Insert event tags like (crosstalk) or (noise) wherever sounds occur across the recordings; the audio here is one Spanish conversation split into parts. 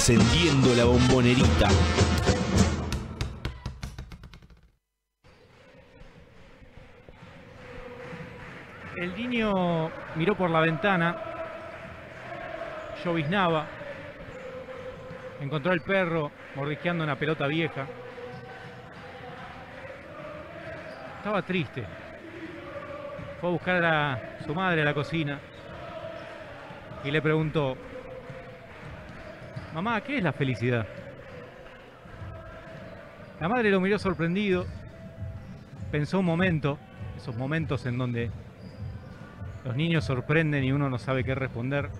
Encendiendo la bombonerita. El niño miró por la ventana, lloviznaba, encontró al perro mordisqueando una pelota vieja. Estaba triste. Fue a buscar a su madre a la cocina y le preguntó, mamá, ¿qué es la felicidad? La madre lo miró sorprendido, pensó un momento, esos momentos en donde los niños sorprenden y uno no sabe qué responder.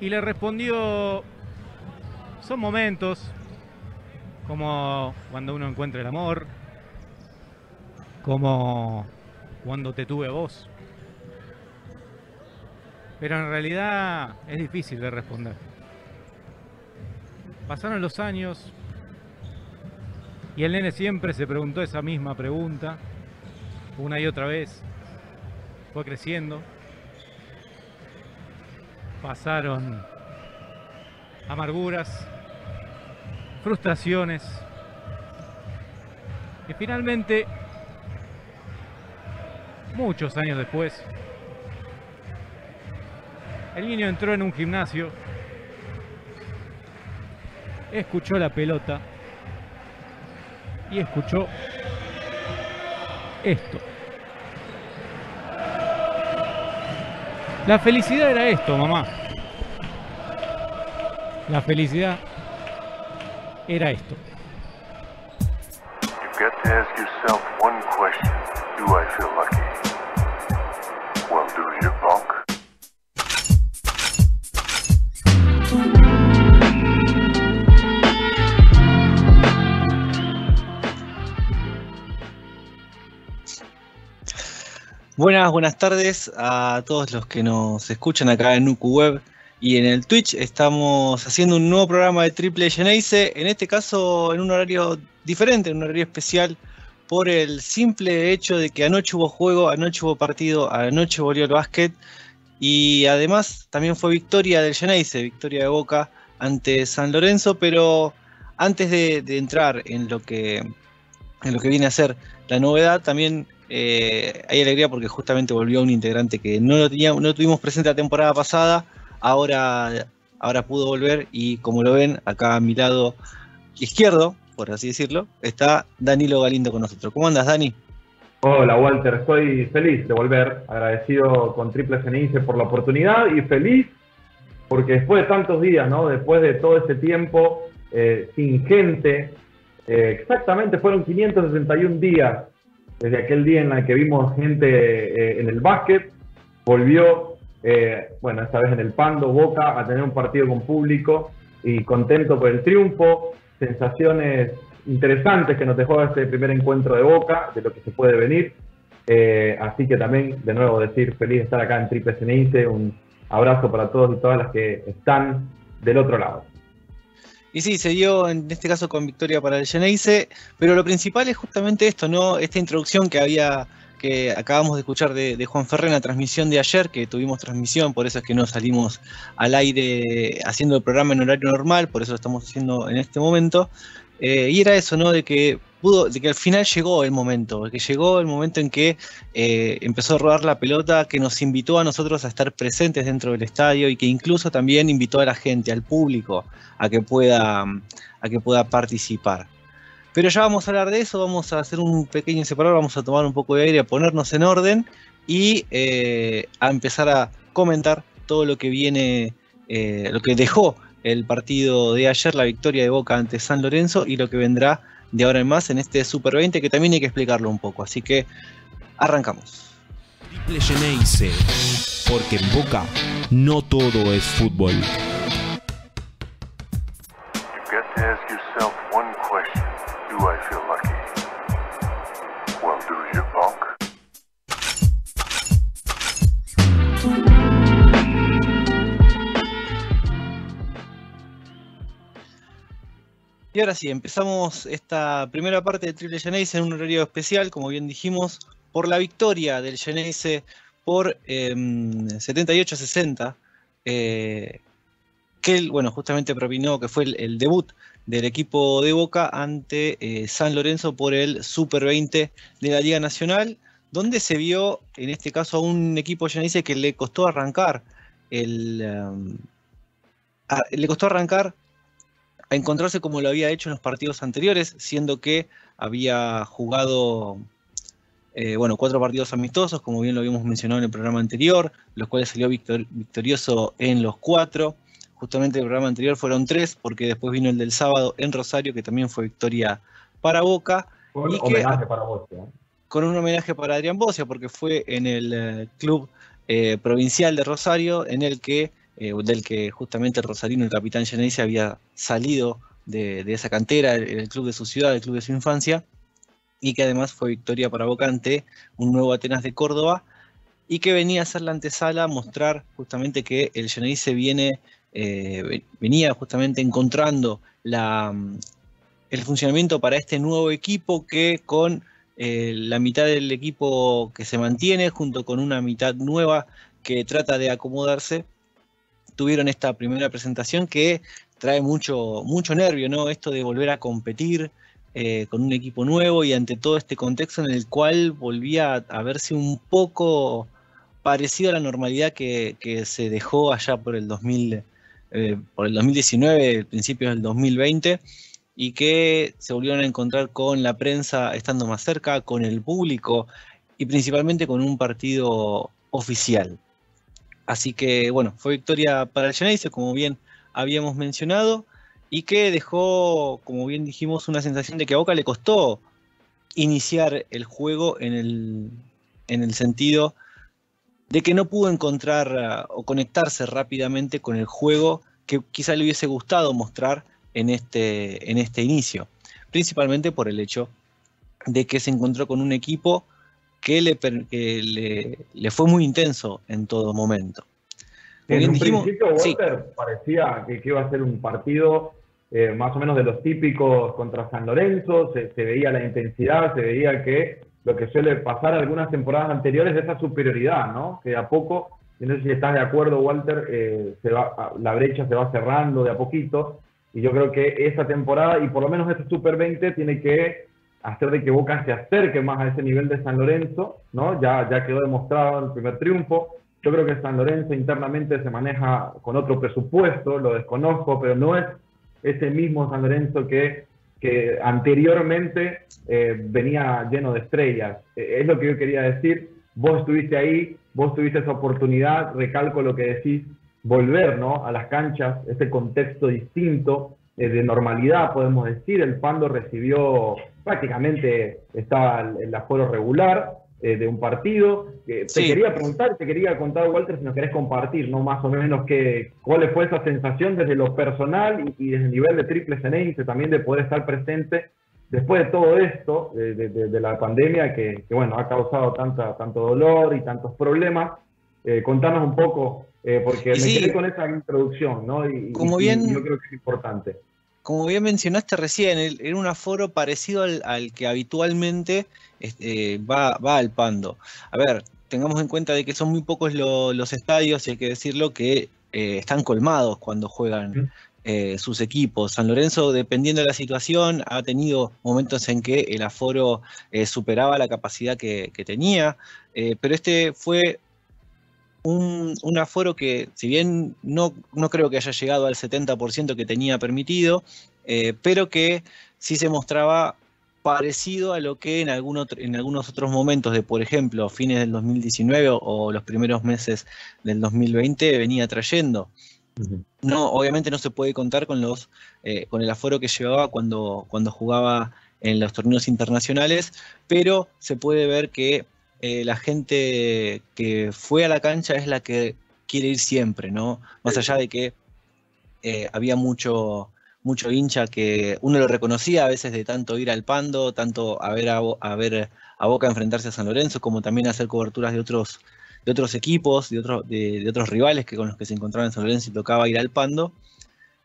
Y le respondió, son momentos como cuando uno encuentra el amor, como cuando te tuve vos. Pero en realidad es difícil de responder. Pasaron los años y el nene siempre se preguntó esa misma pregunta una y otra vez. Fue creciendo. Pasaron amarguras, frustraciones. Y finalmente, muchos años después, el niño entró en un gimnasio, escuchó la pelota y escuchó esto. La felicidad era esto, mamá. La felicidad era esto. Buenas, buenas tardes a todos los que nos escuchan acá en Nuku Web y en el Twitch. Estamos haciendo un nuevo programa de Triple Geneise, en este caso en un horario diferente, en un horario especial, por el simple hecho de que anoche hubo juego, anoche hubo partido, anoche volvió el básquet y además también fue victoria del Geneise, victoria de Boca ante San Lorenzo, pero antes de, de entrar en lo que en lo que viene a ser la novedad, también eh, hay alegría porque justamente volvió un integrante que no lo tenía, no tuvimos presente la temporada pasada, ahora, ahora pudo volver y como lo ven acá a mi lado izquierdo, por así decirlo, está Danilo Galindo con nosotros. ¿Cómo andas, Dani? Hola Walter, estoy feliz de volver, agradecido con Triple Genice por la oportunidad y feliz porque después de tantos días, ¿no? después de todo ese tiempo eh, sin gente, eh, exactamente fueron 561 días desde aquel día en el que vimos gente eh, en el básquet, volvió, eh, bueno, esta vez en el Pando, Boca, a tener un partido con público y contento por el triunfo, sensaciones interesantes que nos dejó este primer encuentro de Boca, de lo que se puede venir. Eh, así que también, de nuevo, decir feliz de estar acá en Triple Cenice, un abrazo para todos y todas las que están del otro lado. Y sí, se dio en este caso con victoria para el Geneise, pero lo principal es justamente esto, ¿no? Esta introducción que había, que acabamos de escuchar de, de, Juan Ferrer en la transmisión de ayer, que tuvimos transmisión, por eso es que no salimos al aire haciendo el programa en horario normal, por eso lo estamos haciendo en este momento. Eh, y era eso, ¿no? De que pudo, de que al final llegó el momento, que llegó el momento en que eh, empezó a rodar la pelota, que nos invitó a nosotros a estar presentes dentro del estadio y que incluso también invitó a la gente, al público, a que pueda, a que pueda participar. Pero ya vamos a hablar de eso, vamos a hacer un pequeño separador, vamos a tomar un poco de aire, a ponernos en orden y eh, a empezar a comentar todo lo que viene, lo que dejó el partido de ayer, la victoria de Boca ante San Lorenzo y lo que vendrá de ahora en más en este Super 20 que también hay que explicarlo un poco. Así que arrancamos. Porque en Boca no todo es fútbol. Y ahora sí, empezamos esta primera parte de Triple Geneise en un horario especial, como bien dijimos, por la victoria del Geneise por 78-60, eh, que él, bueno, justamente propinó que fue el, debut del equipo de Boca ante eh, San Lorenzo por el Super 20 de la Liga Nacional, donde se vio, en este caso, a un equipo dice que le costó arrancar el, um, le costó arrancar a encontrarse como lo había hecho en los partidos anteriores, siendo que había jugado eh, bueno, cuatro partidos amistosos, como bien lo habíamos mencionado en el programa anterior, los cuales salió victorioso en los cuatro. Justamente el programa anterior fueron tres, porque después vino el del sábado en Rosario, que también fue victoria para Boca. Con y homenaje para Bocia. ¿eh? Con un homenaje para Adrián Bocia, porque fue en el eh, club provincial de Rosario, en el que, del que justamente el el capitán Geneise, había salido de, esa cantera, el, club de su ciudad, el club de su infancia, y que además fue victoria para Bocante, un nuevo Atenas de Córdoba, y que venía a ser la antesala, mostrar justamente que el Geneise viene, eh, venía justamente encontrando la, el funcionamiento para este nuevo equipo que con eh, la mitad del equipo que se mantiene, junto con una mitad nueva que trata de acomodarse, tuvieron esta primera presentación que trae mucho, mucho nervio, ¿no? Esto de volver a competir eh, con un equipo nuevo y ante todo este contexto en el cual volvía a, verse un poco parecido a la normalidad que, se dejó allá por el 2000, eh, por el 2019, principios del 2020, y que se volvieron a encontrar con la prensa estando más cerca, con el público y principalmente con un partido oficial. Así que bueno, fue victoria para el Genesis, como bien habíamos mencionado, y que dejó, como bien dijimos, una sensación de que a Boca le costó iniciar el juego en el, en el sentido de que no pudo encontrar uh, o conectarse rápidamente con el juego que quizá le hubiese gustado mostrar en este, en este inicio, principalmente por el hecho de que se encontró con un equipo que le, le, le fue muy intenso en todo momento en un principio, Walter, parecía que, iba a ser un partido eh, más o menos de los típicos contra San Lorenzo, se, veía la intensidad, se veía que lo que suele pasar algunas temporadas anteriores es esa superioridad, ¿no? Que a poco, no sé si estás de acuerdo, Walter, eh, se va, la brecha se va cerrando de a poquito, y yo creo que esta temporada, y por lo menos este Super 20, tiene que hacer de que Boca se acerque más a ese nivel de San Lorenzo, ¿no? Ya, ya quedó demostrado el primer triunfo, yo creo que San Lorenzo internamente se maneja con otro presupuesto, lo desconozco, pero no es ese mismo San Lorenzo que, que anteriormente eh, venía lleno de estrellas. Eh, es lo que yo quería decir. Vos estuviste ahí, vos tuviste esa oportunidad, recalco lo que decís, volver ¿no? a las canchas, ese contexto distinto eh, de normalidad, podemos decir. El Pando recibió prácticamente, estaba el aforo regular, eh, de un partido. te quería preguntar, te quería contar, Walter, si nos querés compartir, ¿no? Más o menos que, cuál fue esa sensación desde lo personal y, desde el nivel de triple Ceneice también de poder estar presente después de todo esto, de, la pandemia que, bueno, ha causado tanta, tanto dolor y tantos problemas. Eh, contanos un poco, eh, porque me quedé con esa introducción, ¿no? Y, como bien, yo creo que es importante. Como bien mencionaste recién, era un aforo parecido al, al que habitualmente este, va, va al Pando. A ver, tengamos en cuenta de que son muy pocos los estadios, y hay que decirlo, que eh, están colmados cuando juegan eh, sus equipos. San Lorenzo, dependiendo de la situación, ha tenido momentos en que el aforo eh, superaba la capacidad que, tenía, pero este fue un, un, aforo que, si bien no, no creo que haya llegado al 70% que tenía permitido, pero que sí se mostraba parecido a lo que en, algún en algunos otros momentos de, por ejemplo, fines del 2019 o, los primeros meses del 2020 venía trayendo. No, obviamente no se puede contar con los eh, con el aforo que llevaba cuando, cuando jugaba en los torneos internacionales, pero se puede ver que eh, la gente que fue a la cancha es la que quiere ir siempre, ¿no? Más allá de que eh, había mucho, mucho hincha que uno lo reconocía a veces de tanto ir al Pando, tanto a ver a, ver a Boca enfrentarse a San Lorenzo, como también hacer coberturas de otros, de otros equipos, de, otros de, otros rivales que con los que se encontraban en San Lorenzo y tocaba ir al Pando,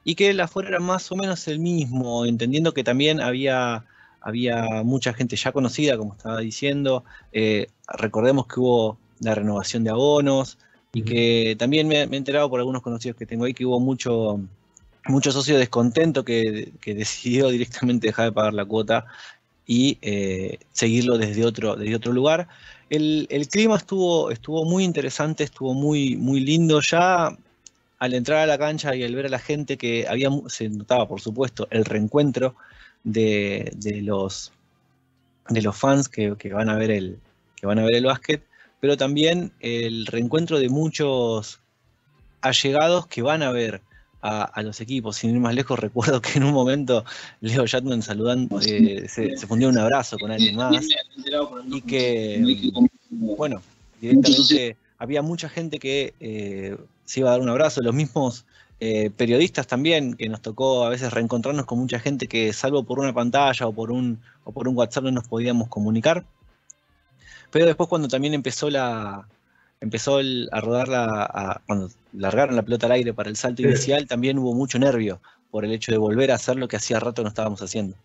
y que el afuera era más o menos el mismo, entendiendo que también había, había mucha gente ya conocida, como estaba diciendo, eh, recordemos que hubo la renovación de abonos y que también me, me he enterado por algunos conocidos que tengo ahí que hubo mucho, mucho socio descontento que, que decidió (laughs) directamente dejar de pagar la cuota y eh, seguirlo desde otro, desde otro lugar. El, el, clima estuvo, estuvo muy interesante, estuvo muy, muy lindo. Ya al entrar a la cancha y al ver a la gente que había, se notaba, por supuesto, el reencuentro de, de los, de los fans que, que, van a ver el, que van a ver el básquet, pero también el reencuentro de muchos allegados que van a ver a, a, los equipos. Sin ir más lejos, (laughs) recuerdo que en un momento Leo Jatman saludando, eh, se, se, fundió un abrazo con alguien más y que, bueno, directamente había mucha gente que eh, se iba a dar un abrazo, los mismos eh, periodistas también, que nos tocó a veces reencontrarnos con mucha gente que salvo por una pantalla o por un, o por un WhatsApp no nos podíamos comunicar. Pero después cuando también empezó la, empezó el, a rodar la, a, cuando largaron la pelota al aire para el salto sí. inicial, también hubo mucho nervio por el hecho de volver a hacer lo que hacía rato no estábamos haciendo.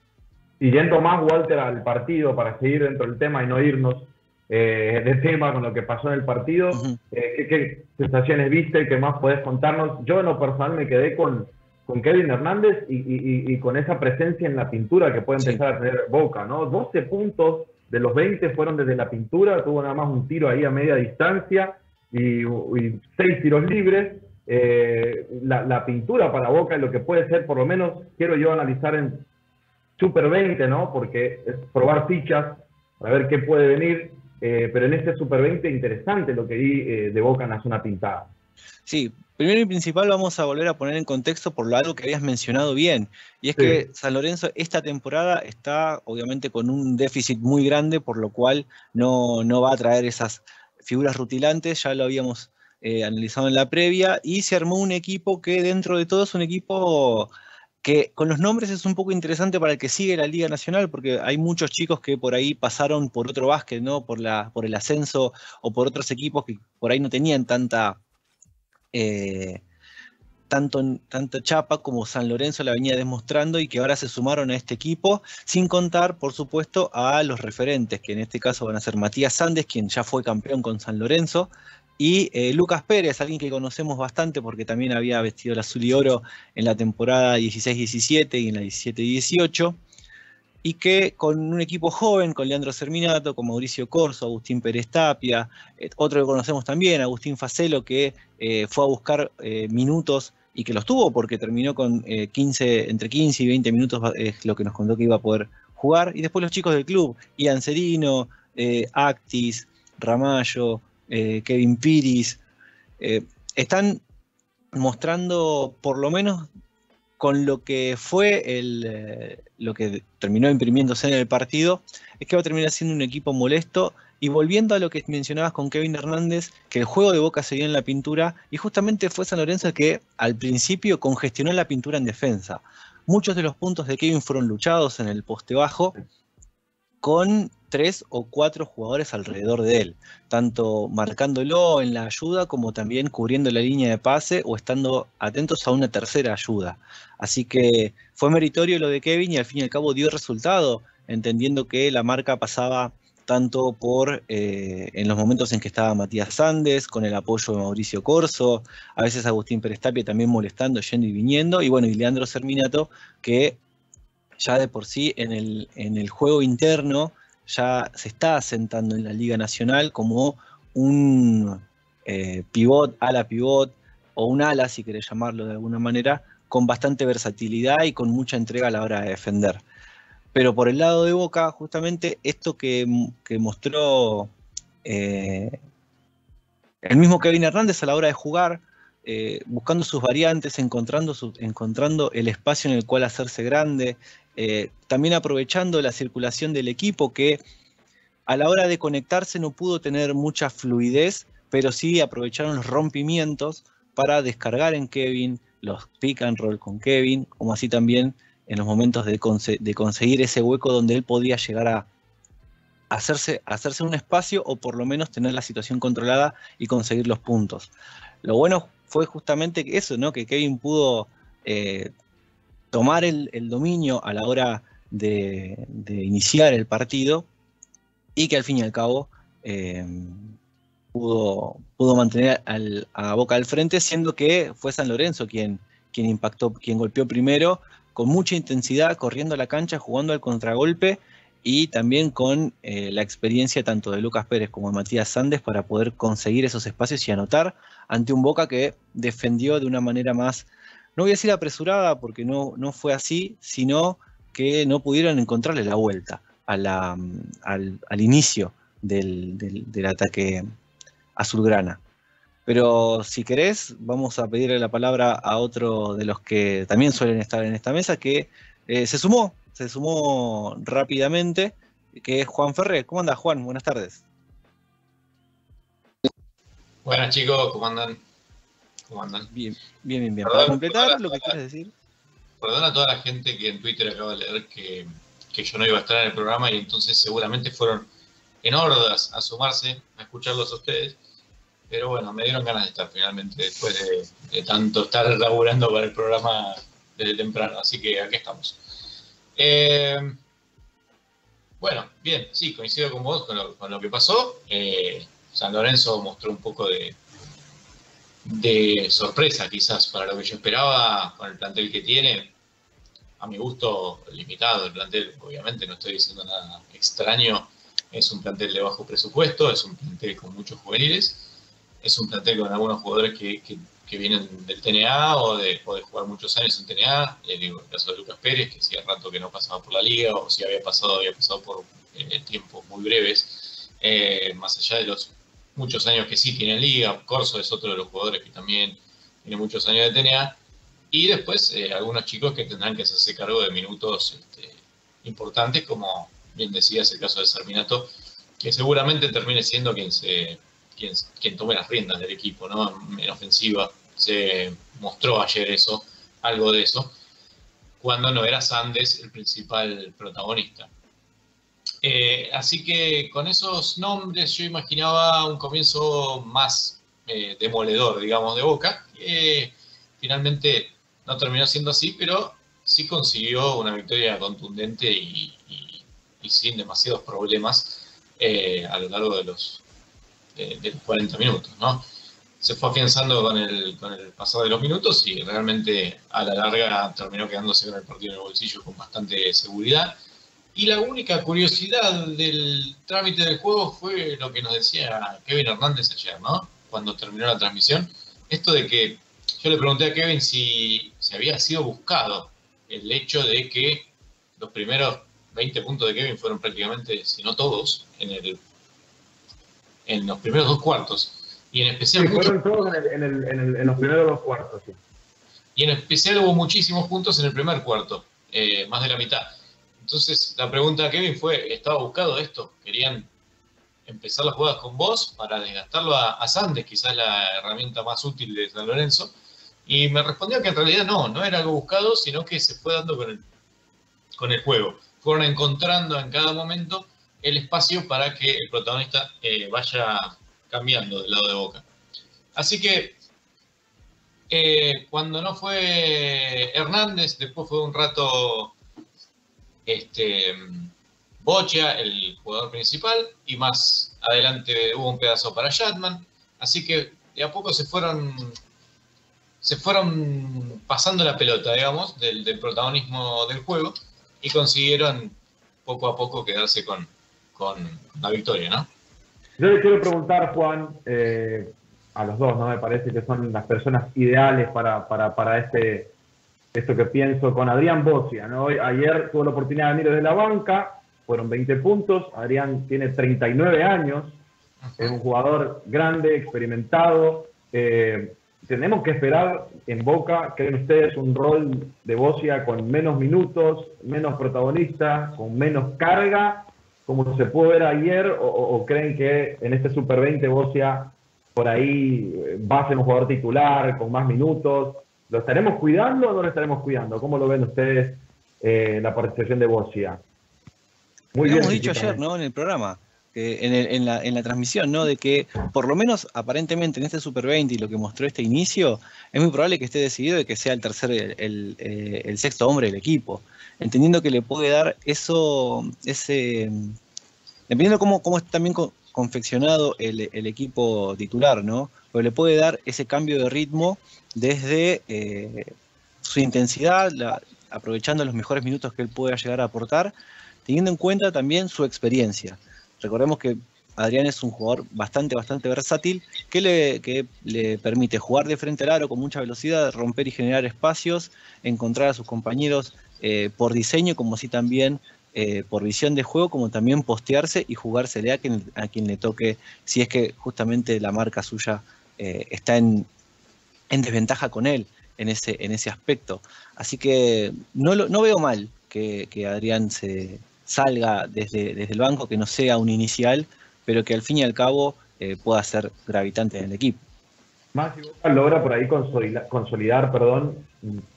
Y yendo más, Walter, al partido, para seguir dentro del tema y no irnos eh, de tema con lo que pasó en el partido, uh -huh. eh, ¿qué, ¿qué, sensaciones viste? ¿Qué más podés contarnos? Yo en lo personal me quedé con, con Kevin Hernández y, y, y, con esa presencia en la pintura que puede empezar sí. a tener Boca, ¿no? 12 puntos de los 20 fueron desde la pintura, tuvo nada más un tiro ahí a media distancia y, y seis tiros libres. Eh, la, la, pintura para Boca es lo que puede ser, por lo menos quiero yo analizar en Super 20, ¿no? Porque es probar fichas para ver qué puede venir, eh, pero en este Super 20 interesante lo que vi eh, de Boca en la zona pintada. Sí, primero y principal vamos a volver a poner en contexto por lo algo que habías mencionado bien, y es sí. que San Lorenzo esta temporada está obviamente con un déficit muy grande, por lo cual no, no va a traer esas figuras rutilantes, ya lo habíamos eh, analizado en la previa, y se armó un equipo que dentro de todo es un equipo que con los nombres es un poco interesante para el que sigue la Liga Nacional, porque hay muchos chicos que por ahí pasaron por otro básquet, ¿no? Por, la, por el ascenso o por otros equipos que por ahí no tenían tanta eh, Chapa como San Lorenzo la venía demostrando y que ahora se sumaron a este equipo, sin contar, por supuesto, a los referentes, que en este caso van a ser Matías Sandes, quien ya fue campeón con San Lorenzo, y eh, Lucas Pérez, alguien que conocemos bastante porque también había vestido el azul y oro en la temporada 16-17 y en la 17-18 y que con un equipo joven, con Leandro Serminato, con Mauricio Corso, Agustín Pérez Tapia, eh, otro que conocemos también, Agustín Facelo, que eh, fue a buscar minutos y que los tuvo porque terminó con 15, eh, entre 15 y 20 minutos, es lo que nos contó que iba a poder jugar. Y después los chicos del club, Ian Cerino, eh, Actis, Ramallo, Kevin Piris, están mostrando por lo menos con lo que fue el, eh, lo que terminó imprimiéndose en el partido, es que va a terminar siendo un equipo molesto. Y volviendo a lo que mencionabas con Kevin Hernández, que el juego de Boca se dio en la pintura, y justamente fue San Lorenzo el que al principio congestionó la pintura en defensa. Muchos de los puntos de Kevin fueron luchados en el poste bajo, con tres o cuatro jugadores alrededor de él, tanto marcándolo en la ayuda como también cubriendo la línea de pase o estando atentos a una tercera ayuda. Así que fue meritorio lo de Kevin y al fin y al cabo dio resultado, entendiendo que la marca pasaba tanto por eh, en los momentos en que estaba Matías Sandes, con el apoyo de Mauricio Corso, a veces Agustín Pérez Tapia también molestando, yendo y viniendo, y bueno, y Leandro Serminato, que ya de por sí en el, en el juego interno ya se está asentando en la Liga Nacional como un eh, pivot, ala pivot, o un ala, si querés llamarlo de alguna manera, con bastante versatilidad y con mucha entrega a la hora de defender. Pero por el lado de Boca, justamente esto que, que mostró eh, el mismo Kevin Hernández a la hora de jugar, eh, buscando sus variantes, encontrando, encontrando el espacio en el cual hacerse grande, eh, también aprovechando la circulación del equipo que a la hora de conectarse no pudo tener mucha fluidez, pero sí aprovecharon los rompimientos para descargar en Kevin, los pick and roll con Kevin, como así también en los momentos de, conse de conseguir ese hueco donde él podía llegar a hacerse, hacerse un espacio o por lo menos tener la situación controlada y conseguir los puntos. Lo bueno fue justamente eso, ¿no? Que Kevin pudo eh, tomar el, dominio a la hora de, iniciar el partido y que al fin y al cabo eh, pudo, pudo mantener a Boca al frente, siendo que fue San Lorenzo quien, quien impactó, quien golpeó primero, con mucha intensidad, corriendo a la cancha, jugando al contragolpe y también con eh, la experiencia tanto de Lucas Pérez como de Matías Sandes para poder conseguir esos espacios y anotar ante un Boca que defendió de una manera más, no voy a decir apresurada porque no, no fue así, sino que no pudieron encontrarle la vuelta mm, al, al inicio del, del- ataque azulgrana. Pero si querés, vamos a pedirle la palabra a otro de los que también suelen estar en esta mesa, que eh, se sumó, se sumó rápidamente, que es Juan Ferre. ¿Cómo andas, Juan? Buenas tardes. Buenas chicos, ¿cómo andan? ¿Cómo andan? Bien, bien, bien. bien. Perdón, Para completar perdón, lo que perdón. quieres decir. Perdona a toda la gente que en Twitter acaba de leer que, que yo no iba a estar en el programa y entonces seguramente fueron en hordas a sumarse a escucharlos a ustedes. Pero bueno, me dieron ganas de estar finalmente después de, de tanto estar laburando para el programa desde temprano. Así que aquí estamos. Eh, bueno, bien, sí, coincido con vos con lo, con lo que pasó. Eh, San Lorenzo mostró un poco de, de sorpresa quizás para lo que yo esperaba con el plantel que tiene. A mi gusto limitado el plantel, obviamente no estoy diciendo nada extraño. Es un plantel de bajo presupuesto, es un plantel con muchos juveniles, es un plantel con algunos jugadores que, que- vienen del TNA o de, o jugar muchos años en TNA. Eh, digo, el caso de Lucas Pérez, que hacía rato que no pasaba por la liga, o si había pasado, había pasado por eh, tiempos muy breves, eh, más allá de los muchos años que sí tiene en liga. Corso es otro de los jugadores que también tiene muchos años de TNA. Y después eh, algunos chicos que tendrán que hacerse cargo de minutos este, importantes, como bien decías el caso de Sarminato, que seguramente termine siendo quien se quien tome las riendas del equipo, ¿no? En ofensiva. Se mostró ayer eso, algo de eso, cuando no era Sandes el principal protagonista. Eh, así que con esos nombres yo imaginaba un comienzo más eh, demoledor, digamos, de Boca. que finalmente no terminó siendo así, pero sí consiguió una victoria contundente y, sin demasiados problemas eh, a lo largo de los, de, de los 40 minutos, ¿no? Se fue afianzando con el, con el pasado de los minutos y realmente a la larga terminó quedándose con el partido en el bolsillo con bastante seguridad. Y la única curiosidad del trámite del juego fue lo que nos decía Kevin Hernández ayer, ¿no? Cuando terminó la transmisión. Esto de que yo le pregunté a Kevin si, si había sido buscado el hecho de que los primeros 20 puntos de Kevin fueron prácticamente, si no todos, en, el, en los primeros dos cuartos. Y en especial Sí, muchos fueron todos en, el- en el- en el- en los primeros dos cuartos. sí. y en especial hubo muchísimos puntos en el primer cuarto, eh, más de la mitad. Entonces, la pregunta a Kevin fue, ¿estaba buscado esto? ¿Querían empezar las jugadas con vos para desgastarlo a, Sandes, quizás la herramienta más útil de San Lorenzo? Y me respondió que en realidad no, no era algo buscado, sino que se fue dando con el, con el juego. Fueron encontrando en cada momento el espacio para que el protagonista eh, vaya cambiando del lado de Boca. Así que eh, cuando no fue Hernández, después fue un rato este, Bocha, el jugador principal, y más adelante hubo un pedazo para Shatman. Así que de a poco se fueron, se fueron pasando la pelota, digamos, del, del protagonismo del juego y consiguieron poco a poco quedarse con, con la victoria, ¿no? Yo le quiero preguntar, Juan, eh, a los dos, ¿no? Me parece que son las personas ideales para, para, para este, esto que pienso con Adrián Bocia, ¿no? Ayer tuve la oportunidad de venir desde la banca, fueron 20 puntos, Adrián tiene 39 años, es un jugador grande, experimentado. eh, tenemos que esperar en Boca, creen ustedes, un rol de Bocia con menos minutos, menos protagonista, con menos carga, como se pudo ver ayer, o, o- o creen que en este Super 20 Bocia por ahí eh, va a ser un jugador titular con más minutos? ¿Lo estaremos cuidando o no lo estaremos cuidando? ¿Cómo lo ven ustedes eh, la participación de Bocia? Muy bien, Hemos dicho ayer, ¿no? En el programa, en, el- en la, en la transmisión, ¿no? De que por lo menos aparentemente en este Super 20 y lo que mostró este inicio, es muy probable que esté decidido de que sea el tercer, el, el, eh, el sexto hombre del equipo. Entendiendo que le puede dar eso, ese. Dependiendo cómo, cómo también co- confeccionado el, el equipo titular, ¿no? Pero le puede dar ese cambio de ritmo desde eh, su intensidad, aprovechando los mejores minutos que él pueda llegar a aportar, teniendo en cuenta también su experiencia. Recordemos que Adrián es un jugador bastante, bastante versátil, que le, que le permite jugar de frente al aro con mucha velocidad, romper y generar espacios, encontrar a sus compañeros eh, por diseño, como así también eh, por visión de juego, como también postearse y jugársele a quien, a quien le toque, si es que justamente la marca suya está en, en desventaja con él en ese, en ese aspecto. Así que no, lo- no veo mal que, que Adrián se salga desde, desde el banco, que no sea un inicial, pero que al fin y al cabo eh, pueda ser gravitante en el equipo. Más logra por ahí consolidar, perdón,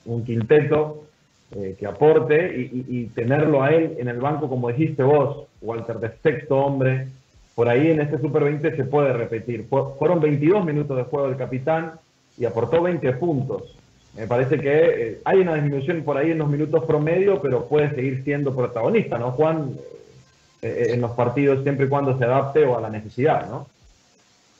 un- quinteto eh, que aporte y, y- tenerlo a él en el banco, como dijiste vos, Walter, de sexto hombre. Por ahí en este Super 20 se puede repetir. Fu- Fueron 22 minutos de juego del capitán y aportó 20 puntos. Me parece que eh, hay una disminución por ahí en los minutos promedio, pero puede seguir siendo protagonista, ¿no, Juan? Eh, en los partidos siempre y cuando se adapte o a la necesidad, ¿no?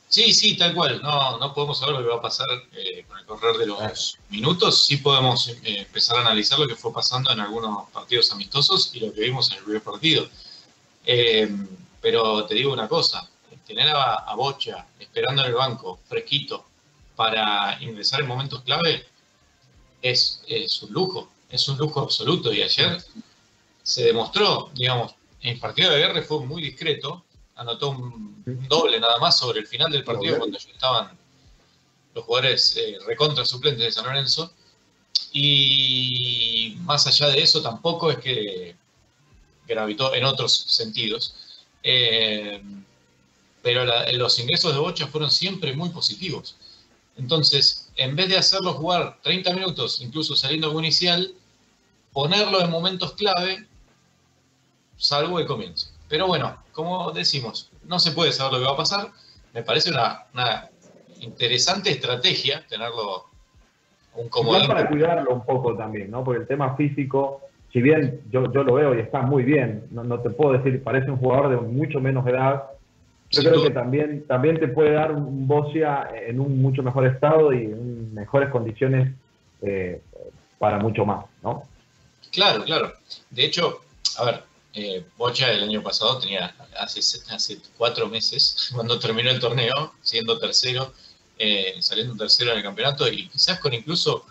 Sí, sí, tal cual. No, no podemos saber lo que va a pasar eh, con el correr de los minutos. Sí podemos eh, empezar a analizar lo que fue pasando en algunos partidos amistosos y lo que vimos en el primer partido. Eh, pero te digo una cosa, tener a, a Bocha esperando en el banco, fresquito, para ingresar en momentos clave, es, es un lujo, es un lujo absoluto. Y ayer se demostró, digamos, en el partido de guerra fue muy discreto, anotó un, un doble nada más sobre el final del partido cuando ya estaban los jugadores eh, recontra suplentes de San Lorenzo. Y más allá de eso, tampoco es que gravitó en otros sentidos. Eh, pero la- los ingresos de Bocha fueron siempre muy positivos. Entonces, en vez de hacerlo jugar 30 minutos, incluso saliendo como inicial, ponerlo en momentos clave, salvo el comienzo. Pero bueno, como decimos, no se puede saber lo que va a pasar. Me parece una, una interesante estrategia tenerlo un comodín. para cuidarlo un poco también, ¿no? Porque el tema físico, si bien yo, yo lo veo y está muy bien, no, no te puedo decir, parece un jugador de mucho menos edad, yo creo que también, también te puede dar un Bocia en un mucho mejor estado y en mejores condiciones eh, para mucho más, ¿no? Claro, claro. De hecho, a ver, eh, Bocha el año pasado tenía, hace, hace cuatro meses, (laughs) cuando terminó el torneo, siendo tercero, eh, saliendo tercero en el campeonato y quizás con incluso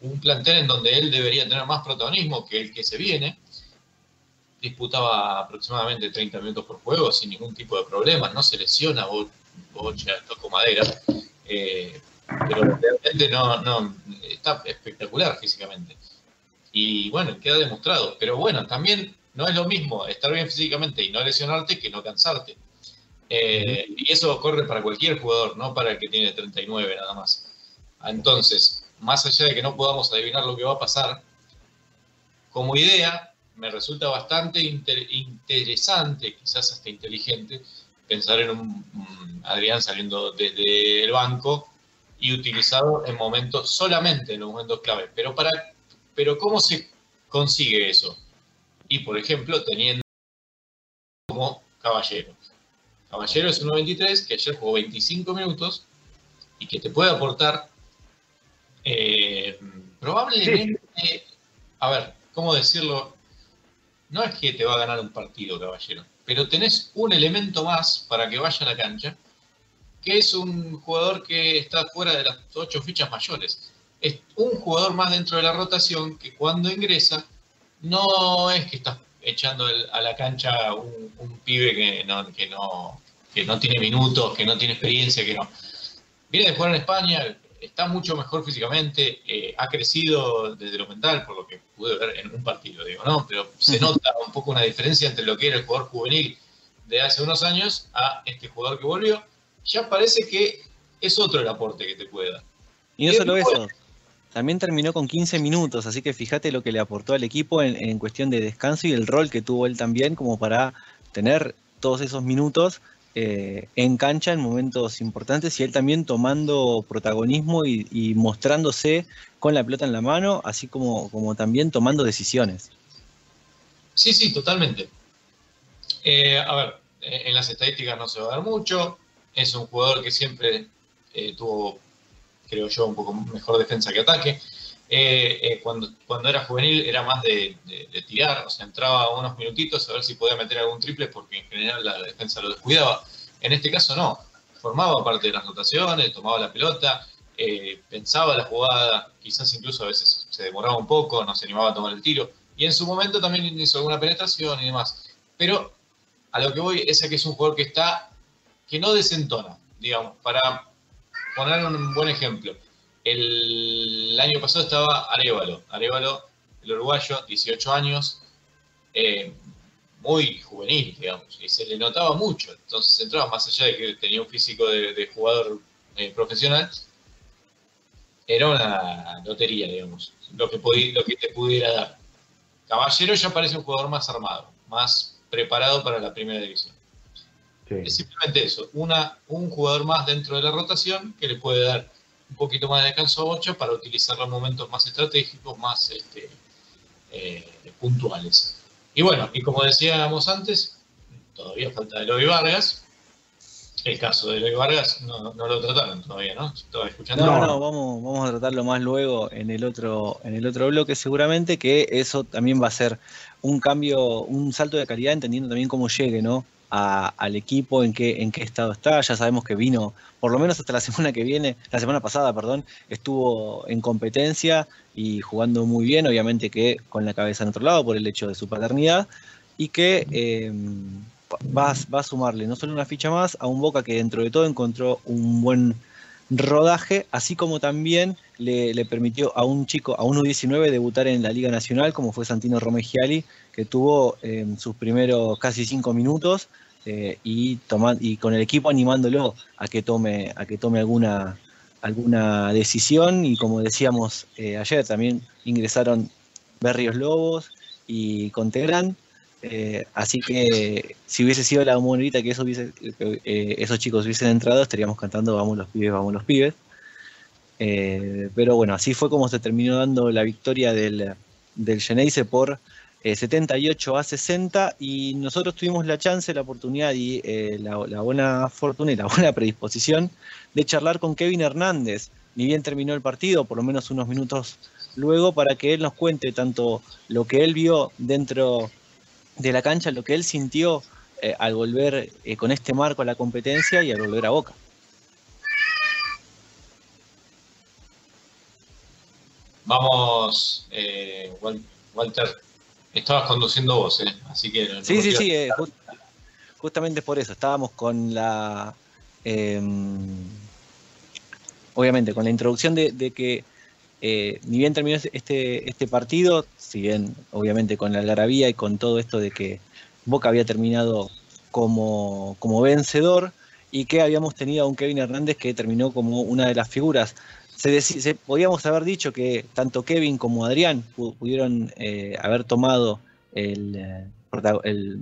un plantel en donde él debería tener más protagonismo que el que se viene, disputaba aproximadamente 30 minutos por juego sin ningún tipo de problemas, no se lesiona Bo- Bocha, tocó madera, eh, pero realmente no, no, está espectacular físicamente. Y bueno, queda demostrado. Pero bueno, también no es lo mismo estar bien físicamente y no lesionarte que no cansarte. Eh, y eso corre para cualquier jugador, no para el que tiene 39 nada más. Entonces, más allá de que no podamos adivinar lo que va a pasar, como idea me resulta bastante inter- interesante, quizás hasta inteligente, pensar en un, un Adrián saliendo desde el banco y utilizado en momentos, solamente en los momentos clave. Pero para pero ¿cómo se consigue eso? Y, por ejemplo, teniendo como Caballero. Caballero es un 93 que ayer jugó 25 minutos y que te puede aportar eh, probablemente, a ver, ¿cómo decirlo? No es que te va a ganar un partido, Caballero, pero tenés un elemento más para que vaya a la cancha, que es un jugador que está fuera de las ocho fichas mayores es un jugador más dentro de la rotación que cuando ingresa no es que estás echando a la cancha un, un pibe que no, que, no, que no tiene minutos, que no tiene experiencia, que no. Viene de jugar en España, está mucho mejor físicamente, eh, ha crecido desde lo mental, por lo que pude ver en un partido, digo, ¿no? Pero se nota un poco una diferencia entre lo que era el jugador juvenil de hace unos años a este jugador que volvió. Ya parece que es otro el aporte que te puede dar. Y no solo eso, también terminó con 15 minutos, así que fíjate lo que le aportó al equipo en, en cuestión de descanso y el rol que tuvo él también como para tener todos esos minutos eh, en cancha en momentos importantes y él también tomando protagonismo y, mostrándose con la pelota en la mano, así como, como también tomando decisiones. Sí, sí, totalmente. Eh, a ver, eh, en las estadísticas no se va a ver mucho. Es un jugador que siempre eh, tuvo, creo yo, un poco mejor defensa que ataque. Eh, eh, cuando, era juvenil era más de, tirar, o sea, entraba unos minutitos a ver si podía meter algún triple porque en general la defensa lo descuidaba. En este caso no, formaba parte de las rotaciones, tomaba la pelota, eh, pensaba la jugada, quizás incluso a veces se demoraba un poco, no se animaba a tomar el tiro, y en su momento también hizo alguna penetración y demás. Pero a lo que voy es que es un jugador que está, que no desentona, digamos, para poner un buen ejemplo. El año pasado estaba Arevalo, Arevalo, el uruguayo, 18 años, eh, muy juvenil, digamos, y se le notaba mucho. Entonces entraba más allá de que tenía un físico de, de jugador eh, profesional, era una lotería, digamos, lo que, podí- lo que te pudiera dar. Caballero ya parece un jugador más armado, más preparado para la primera división. Sí. Es simplemente eso, una, un jugador más dentro de la rotación que le puede dar un poquito más de descanso a Bocha para utilizarlo en momentos más estratégicos, más este, eh, puntuales. Y bueno, y como decíamos antes, todavía falta Eloy Vargas. El caso de Eloy Vargas no, no lo trataron todavía, ¿no? Estaba escuchando. No. no, vamos, vamos a tratarlo más luego en el otro, en el otro bloque, seguramente que eso también va a ser un cambio, un salto de calidad, entendiendo también cómo llegue, ¿no? A- al equipo, en qué, en qué estado está. Ya sabemos que vino, por lo menos hasta la (laughs) semana que viene, la semana pasada, perdón, estuvo en competencia y jugando muy bien, obviamente que con la cabeza en otro lado por el hecho de su paternidad, y que eh, va, a- sumarle no solo una ficha más a un Boca que dentro de todo encontró un buen rodaje, así como también le, le permitió a un chico, a un U19, debutar en la Liga Nacional, como fue Santino Romegiali, que tuvo eh, sus primeros casi cinco minutos eh, y, toma- y con el equipo animándolo a que tome, a que tome alguna, alguna decisión. Y como decíamos eh, ayer, también ingresaron Berrios Lobos y Contegrán. Eh, así que si hubiese sido la monedita que eso esos chicos hubiesen entrado, estaríamos cantando Vamos los pibes, vamos los pibes. Pero bueno, así fue como se terminó dando la victoria del, del Geneise por eh, 78 a 60 y nosotros tuvimos la chance, la oportunidad y eh, la, buena fortuna y la buena predisposición de charlar con Kevin Hernández, ni bien terminó el partido, por lo menos unos minutos luego, para que él nos cuente tanto lo que él vio dentro de la cancha, lo que él sintió eh, al volver eh, con este marco a la competencia y al volver a Boca. Vamos, eh, Wal- Walter, estabas conduciendo vos, ¿eh? Así que... no Sí, sí, sí, eh, ju- justamente por eso. Estábamos con la. eh, obviamente, con la introducción de, de que eh, ni bien terminó este, este partido, si bien obviamente con la algarabía y con todo esto de que Boca había terminado como, como vencedor y que habíamos tenido a un Kevin Hernández que terminó como una de las figuras. Se, podíamos haber dicho que tanto Kevin como Adrián pu- pudieron eh, haber tomado el, eh, el,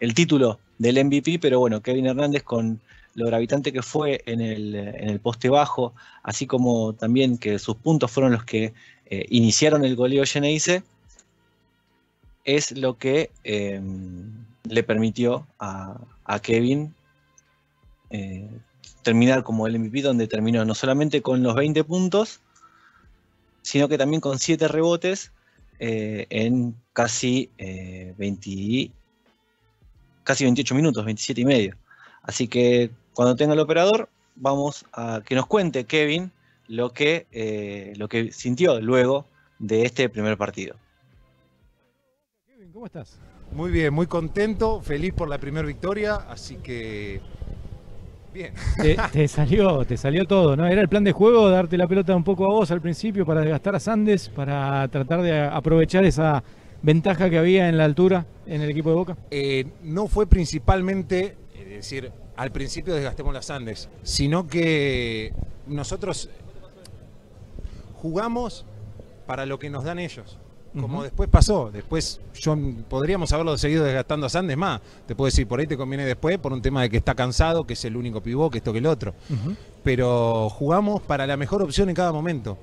el título del MVP, pero bueno, Kevin Hernández con lo gravitante que fue en el, en el poste bajo, así como también que sus puntos fueron los que eh, iniciaron el goleo Geneise, es lo que le permitió a, Kevin terminar como el MVP, donde terminó no solamente con los 20 puntos, sino que también con 7 rebotes eh, en casi, eh, 20, casi 28 minutos, 27 y medio. Así que cuando tenga el operador, vamos a que nos cuente Kevin lo que, eh, lo que sintió luego de este primer partido. Kevin, ¿cómo estás? Muy bien, muy contento, feliz por la primera victoria, así que bien. Te, te salió, te salió todo, ¿no? Era el plan de juego darte la pelota un poco a vos al principio para desgastar a Sandes, para tratar de aprovechar esa ventaja que había en la altura en el equipo de Boca. Eh, no fue principalmente, es decir, al principio desgastemos las Andes, sino que nosotros jugamos para lo que nos dan ellos. Como después pasó, después yo podríamos haberlo seguido desgastando a Sandes más. Te puedo decir, por ahí te conviene después por un tema de que está cansado, que es el único pivot, que esto que el otro. pero jugamos para la mejor opción en cada momento.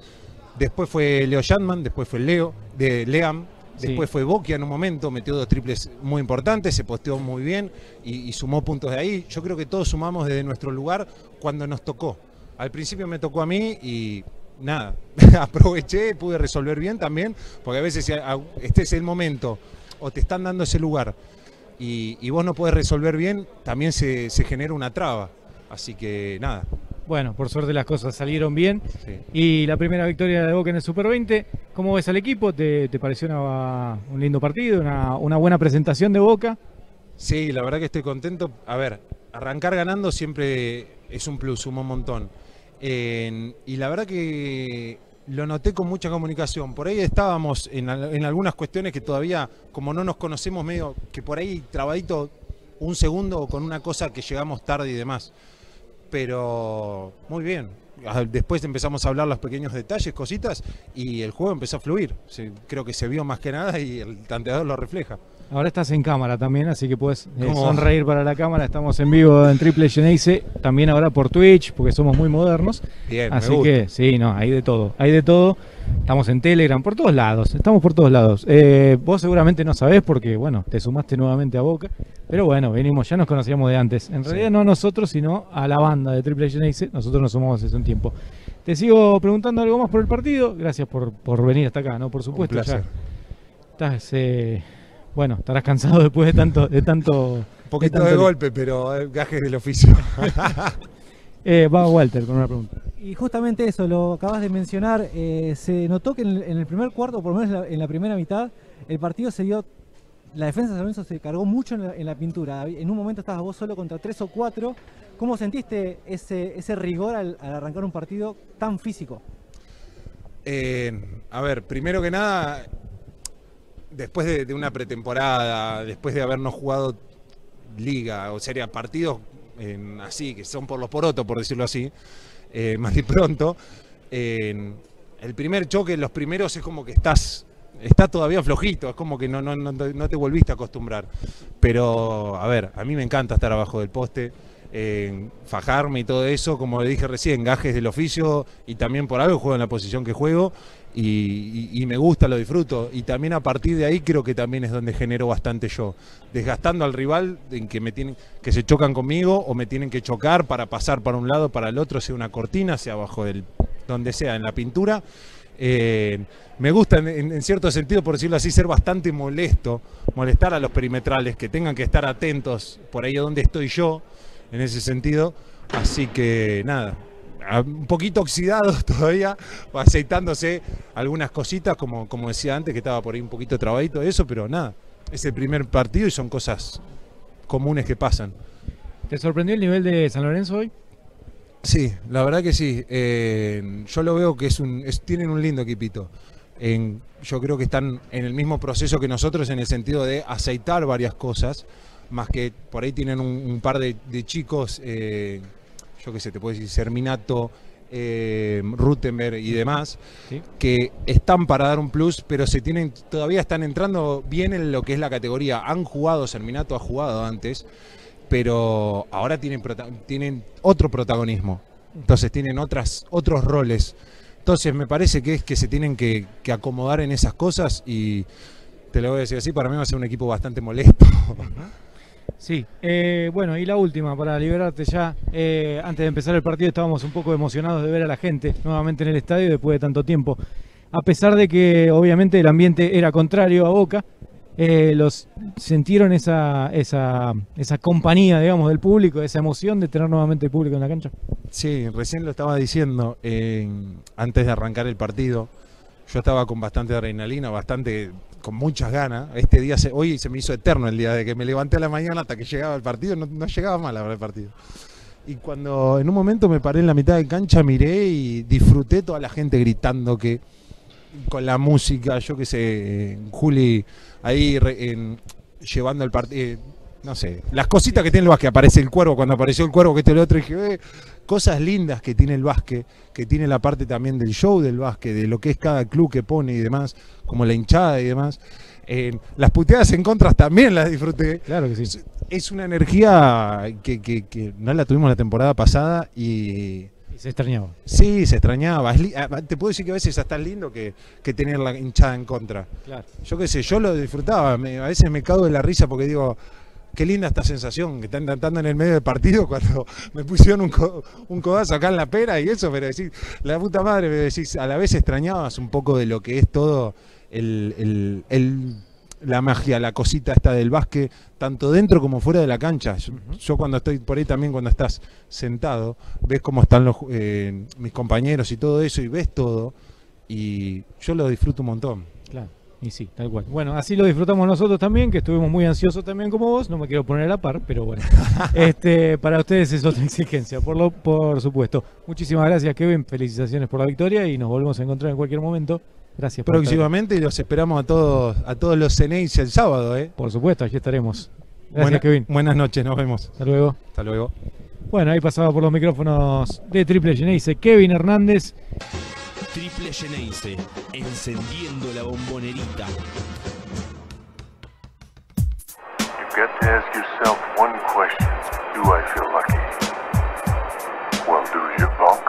Después fue Leo Shandman, después fue Leo, de Leam, Sí. Después fue Boquia en un momento, metió dos triples muy importantes, se posteó muy bien y, y sumó puntos de ahí. Yo creo que todos sumamos desde nuestro lugar cuando nos tocó. Al principio me tocó a mí y nada, (laughs) aproveché, pude resolver bien también, porque a veces este es el momento o te están dando ese lugar y, y vos no podés resolver bien, también se, se genera una traba. Así que nada. Bueno, por suerte las cosas salieron bien. sí. Y la primera victoria de Boca en el Super 20, ¿cómo ves al equipo? ¿Te, te pareció una- un lindo partido, una, una buena presentación de Boca? Sí, la verdad que estoy contento. A ver, arrancar ganando siempre es un plus, suma un montón. En- y la verdad que lo noté con mucha comunicación. Por ahí estábamos en, en algunas cuestiones que todavía, como no nos conocemos medio, que por ahí trabadito un segundo con una cosa que llegamos tarde y demás. Pero muy bien. Ah, Después empezamos a hablar los pequeños detalles, cositas, y el juego empezó a fluir. Creo que se vio más que nada y el tanteador lo refleja. Ahora estás en cámara también, así que puedes eh, sonreír para la cámara. Estamos en vivo en Triple Geneise, también ahora por Twitch, porque somos muy modernos. Bien, me Así gusta. que sí, no, hay de todo, hay de todo. Estamos en Telegram, por todos lados, estamos por todos lados. Eh, vos seguramente no sabés porque, bueno, te sumaste nuevamente a Boca, pero bueno, venimos, ya nos conocíamos de antes. En realidad no a nosotros, sino a la banda de Triple Geneise, nosotros nos sumamos hace un tiempo. Te sigo preguntando algo más por el partido, gracias por, por venir hasta acá, ¿no? Por supuesto, Un placer. ya estás, eh, bueno, estarás cansado después de tanto, de tanto... Un poquito tanto de li- golpe, pero eh, gajes del oficio. (laughs) Eh, va Walter con una pregunta. Y justamente eso, lo acabas de mencionar, eh, se notó que en el, en el primer cuarto, por lo menos en la, en la primera mitad, el partido se dio, la defensa de San Lorenzo se cargó mucho en la, en la pintura. En un momento estabas vos solo contra tres o cuatro. ¿Cómo sentiste ese, ese rigor al, al arrancar un partido tan físico? Eh, a ver, primero que nada, después de, una pretemporada, después de habernos jugado liga, o sería partidos así, que son por los porotos, por decirlo así, eh, (laughs) más de pronto, el primer choque, los primeros es como que estás, está todavía flojito, es como que no, no, no, no te volviste a acostumbrar. Pero, a ver, a mí me encanta estar abajo del poste. Fajarme y todo eso, como le dije recién, gajes del oficio y también por algo juego en la posición que juego y, me gusta, lo disfruto. Y también a partir de ahí creo que también es donde genero bastante yo, desgastando al rival en que se chocan conmigo o me tienen que chocar para pasar para un lado, para el otro, sea una cortina, sea abajo del donde sea, en la pintura. Eh, me gusta en cierto sentido, por decirlo así, ser bastante molesto, molestar a los perimetrales, que tengan que estar atentos por ahí donde estoy yo, en ese sentido. Así que nada, un poquito oxidado (laughs) todavía, aceitándose algunas cositas, como, como decía antes, que estaba por ahí un poquito trabadito de eso, pero nada, es el primer partido y son cosas comunes que pasan. ¿Te sorprendió el nivel de San Lorenzo hoy? Sí, la verdad que sí. Eh, yo lo veo que es un, es- tienen un lindo equipito. En- yo creo que están en el mismo proceso que nosotros en el sentido de aceitar varias cosas, más que por ahí tienen un, un par de, de chicos, eh, yo qué sé, te puedo decir, Serminato, eh, Rutenberg y demás, Sí. que están para dar un plus, pero se tienen, todavía están entrando bien en lo que es la categoría. Han jugado, Serminato ha jugado antes, pero ahora tienen, tienen otro protagonismo. Entonces tienen otras, otros roles. Entonces me parece que es que se tienen que, que acomodar en esas cosas y te lo voy a decir así, para mí va a ser un equipo bastante molesto. Sí. Eh, bueno, y la última, para liberarte ya. Eh, antes de empezar el partido estábamos un poco emocionados de ver a la gente nuevamente en el estadio después de tanto tiempo. A pesar de que obviamente el ambiente era contrario a Boca, eh, los sintieron esa, esa, esa compañía, digamos, del público, esa emoción de tener nuevamente el público en la cancha. Sí, recién lo estaba diciendo eh, antes de arrancar el partido. Yo estaba con bastante adrenalina, bastante con muchas ganas. Este día, se- hoy se me hizo eterno el día de que me levanté a la mañana hasta que llegaba el partido. No, no llegaba mal a el partido. Y cuando en un momento me paré en la mitad de cancha, miré y disfruté toda la gente gritando que con la música, yo qué sé, eh, Juli ahí re- llevando el partido, no sé, las cositas que tiene el básquet, aparece el cuervo, cuando apareció el cuervo, que este el otro, dije, "Eh", cosas lindas que tiene el básquet, que tiene la parte también del show del básquet, de lo que es cada club que pone y demás, como la hinchada y demás. Eh, las puteadas en contras también las disfruté. Claro que sí. Es- una energía que, que- que no la tuvimos la temporada pasada y Y se extrañaba. Sí, se extrañaba. Ah, Te puedo decir que a veces hasta es lindo que, que tener la hinchada en contra. Claro. Yo qué sé, yo lo disfrutaba. me- a veces me cago de la risa porque digo, qué linda esta sensación que están cantando en el medio del partido cuando (laughs) me pusieron un, co- un codazo acá en la pera y eso, pero decís, la puta madre, me decís, a la vez extrañabas un poco de lo que es todo el, el- el- la magia, la cosita esta del básquet, tanto dentro como fuera de la cancha. Yo, yo cuando estoy por ahí también, cuando estás sentado, ves cómo están los, eh, mis compañeros y todo eso y ves todo y yo lo disfruto un montón. Y sí, tal cual. Bueno, así lo disfrutamos nosotros también, que estuvimos muy ansiosos también como vos. No me quiero poner a la par, pero bueno. (laughs) este, para ustedes es otra exigencia, por, lo, por supuesto. Muchísimas gracias, Kevin. Felicitaciones por la victoria y nos volvemos a encontrar en cualquier momento. Gracias por estar- Próximamente y los esperamos a todos a todos los Ceneis el sábado, ¿eh? Por supuesto, aquí estaremos. Gracias, Buena- Kevin. Buenas noches, nos vemos. Hasta luego. Hasta luego. Bueno, ahí pasaba por los micrófonos de Triple Geneise Kevin Hernández. Triple Geneise, encendiendo la bombonerita. You've got to ask yourself one question. Do I feel lucky? Well, do you, punk?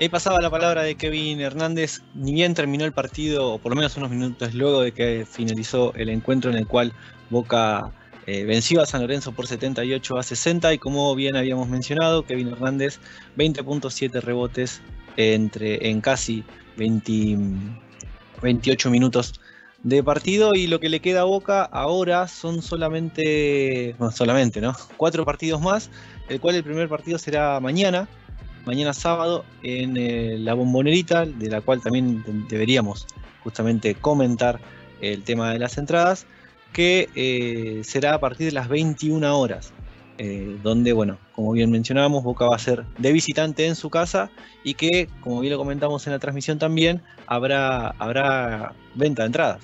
Ahí pasaba la palabra de Kevin Hernández, ni bien terminó el partido, o por lo menos unos minutos luego de que finalizó el encuentro en el cual Boca eh, venció a San Lorenzo por 78 a 60 y como bien habíamos mencionado, Kevin Hernández 20.7 rebotes entre, en casi 20 28 minutos de partido y lo que le queda a Boca ahora son solamente, no solamente. Cuatro partidos más, el cual el primer partido será mañana, mañana sábado en eh, la bombonerita, de la cual también de- deberíamos justamente comentar el tema de las entradas, que eh, será a partir de las 21 horas, eh, donde, bueno, como bien mencionábamos, Boca va a ser de visitante en su casa y que, como bien lo comentamos en la transmisión también, habrá, habrá venta de entradas.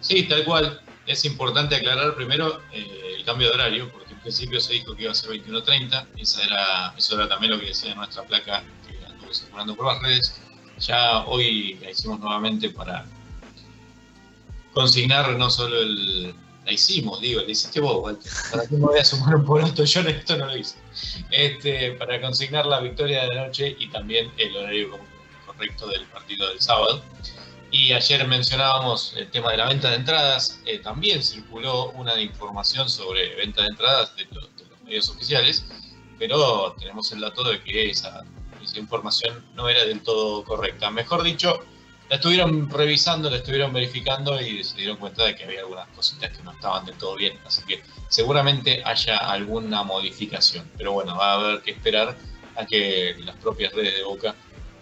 Sí, tal cual. Es importante aclarar primero eh, el cambio de horario, porque en principio se dijo que iba a ser 21.30. Esa era, eso era también lo que decía nuestra placa que anduvo circulando por las redes. Ya hoy la hicimos nuevamente para consignar no solo el. La hicimos, digo, la hiciste vos, Walter. ¿Para qué me voy a sumar un poroto? Yo esto no lo hice. Este, para consignar la victoria de la noche y también el horario co- correcto del partido del sábado. Y ayer mencionábamos el tema de la venta de entradas. eh, también circuló una información sobre venta de entradas de, los- de los medios oficiales, pero tenemos el dato de que esa, esa información no era del todo correcta. Mejor dicho, la estuvieron revisando, la estuvieron verificando y se dieron cuenta de que había algunas cositas que no estaban del todo bien. Así que seguramente haya alguna modificación. Pero bueno, va a haber que esperar a que las propias redes de Boca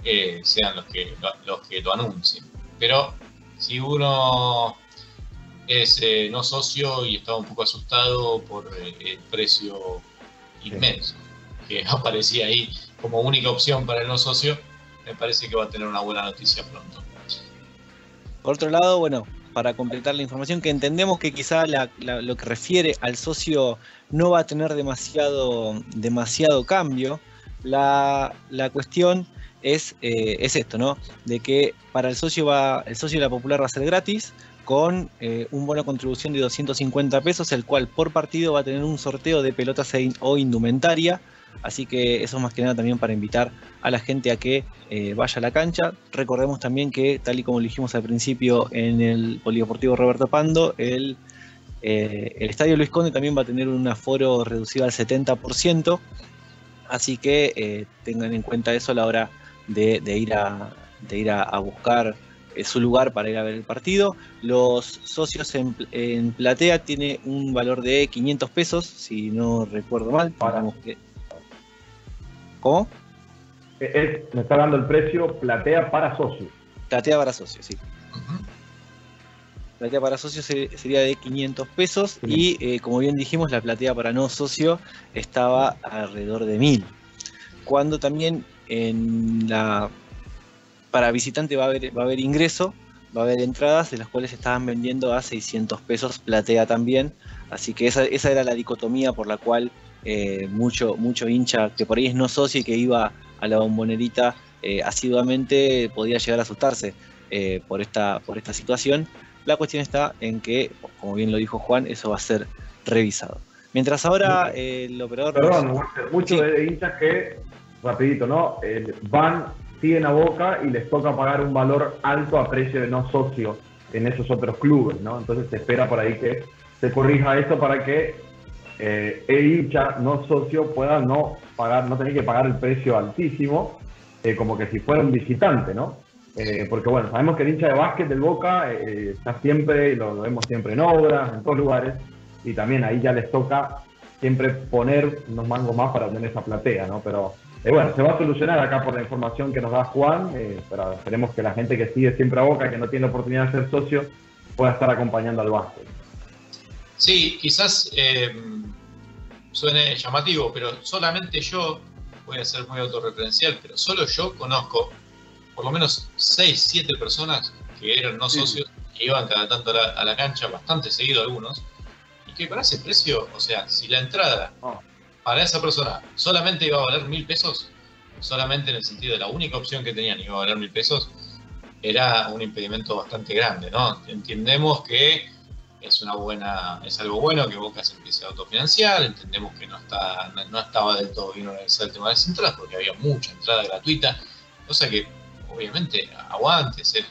eh, sean los que, los que lo anuncien. Pero si uno es eh, no socio y estaba un poco asustado por eh, el precio inmenso que (laughs) aparecía ahí como única opción para el no socio, me parece que va a tener una buena noticia pronto. Por otro lado, bueno, para completar la información, que entendemos que quizá la- lo que refiere al socio no va a tener demasiado, demasiado cambio, la, la cuestión es, eh, es esto, ¿no? De que para el socio va, el socio de la popular va a ser gratis, con eh, un bono contribución de 250 pesos, el cual por partido va a tener un sorteo de pelotas o indumentaria. Así que eso es más que nada también para invitar a la gente a que eh, vaya a la cancha. Recordemos también que, tal y como lo dijimos al principio en el Polideportivo Roberto Pando, el, eh, Estadio Luis Conde también va a tener un aforo reducido al 70%. Así que eh, tengan en cuenta eso a la hora de, ir, a, buscar su lugar para ir a ver el partido. Los socios en, platea tiene un valor de 500 pesos, si no recuerdo mal. Que- ¿Cómo? Es- me está dando el precio platea para socios. Platea para socios, sí. Platea para socios se- sería de 500 pesos y eh, como bien dijimos la platea para no socio estaba alrededor de 1000. Cuando también en la para visitante va a haber, va a haber ingreso, va a haber entradas de las cuales se estaban vendiendo a 600 pesos platea también. Así que esa, esa era la dicotomía por la cual eh, mucho, mucho hincha que por ahí es no socio y que iba a la bombonerita eh, asiduamente podía llegar a asustarse eh, por, esta, por esta situación. La cuestión está en que, como bien lo dijo Juan, eso va a ser revisado. Mientras ahora el operador... Perdón, Walter, muchos Sí. de hinchas que, rapidito, ¿no? Van, siguen a Boca y les toca pagar un valor alto a precio de no socio en esos otros clubes, ¿no? Entonces se espera por ahí que se corrija esto para que eh, el hincha no socio pueda no pagar, no tener que pagar el precio altísimo, eh, como que si fuera un visitante, ¿no? Eh, porque bueno, sabemos que el hincha de básquet del Boca eh, está siempre, lo, lo vemos siempre en obras, en todos lugares, y también ahí ya les toca siempre poner unos mangos más para tener esa platea, ¿no? Pero bueno, se va a solucionar acá por la información que nos da Juan, pero esperemos que la gente que sigue siempre a Boca, que no tiene la oportunidad de ser socio, pueda estar acompañando al básquet. Sí, quizás eh, suene llamativo, pero solamente yo, voy a ser muy autorreferencial, pero solo yo conozco por lo menos 6, 7 personas que eran no socios, que iban cada tanto a la, a la cancha, bastante seguido algunos, y que para ese precio, o sea, si la entrada Ah. para esa persona solamente iba a valer mil pesos, solamente en el sentido de la única opción que tenían iba a valer mil pesos, era un impedimento bastante grande, ¿no? Entendemos que es una buena, es algo bueno que Boca se empiece a autofinanciar, entendemos que no está, no, no estaba del todo bien organizado el tema de las entradas, porque había mucha entrada gratuita, cosa que obviamente aguante, ser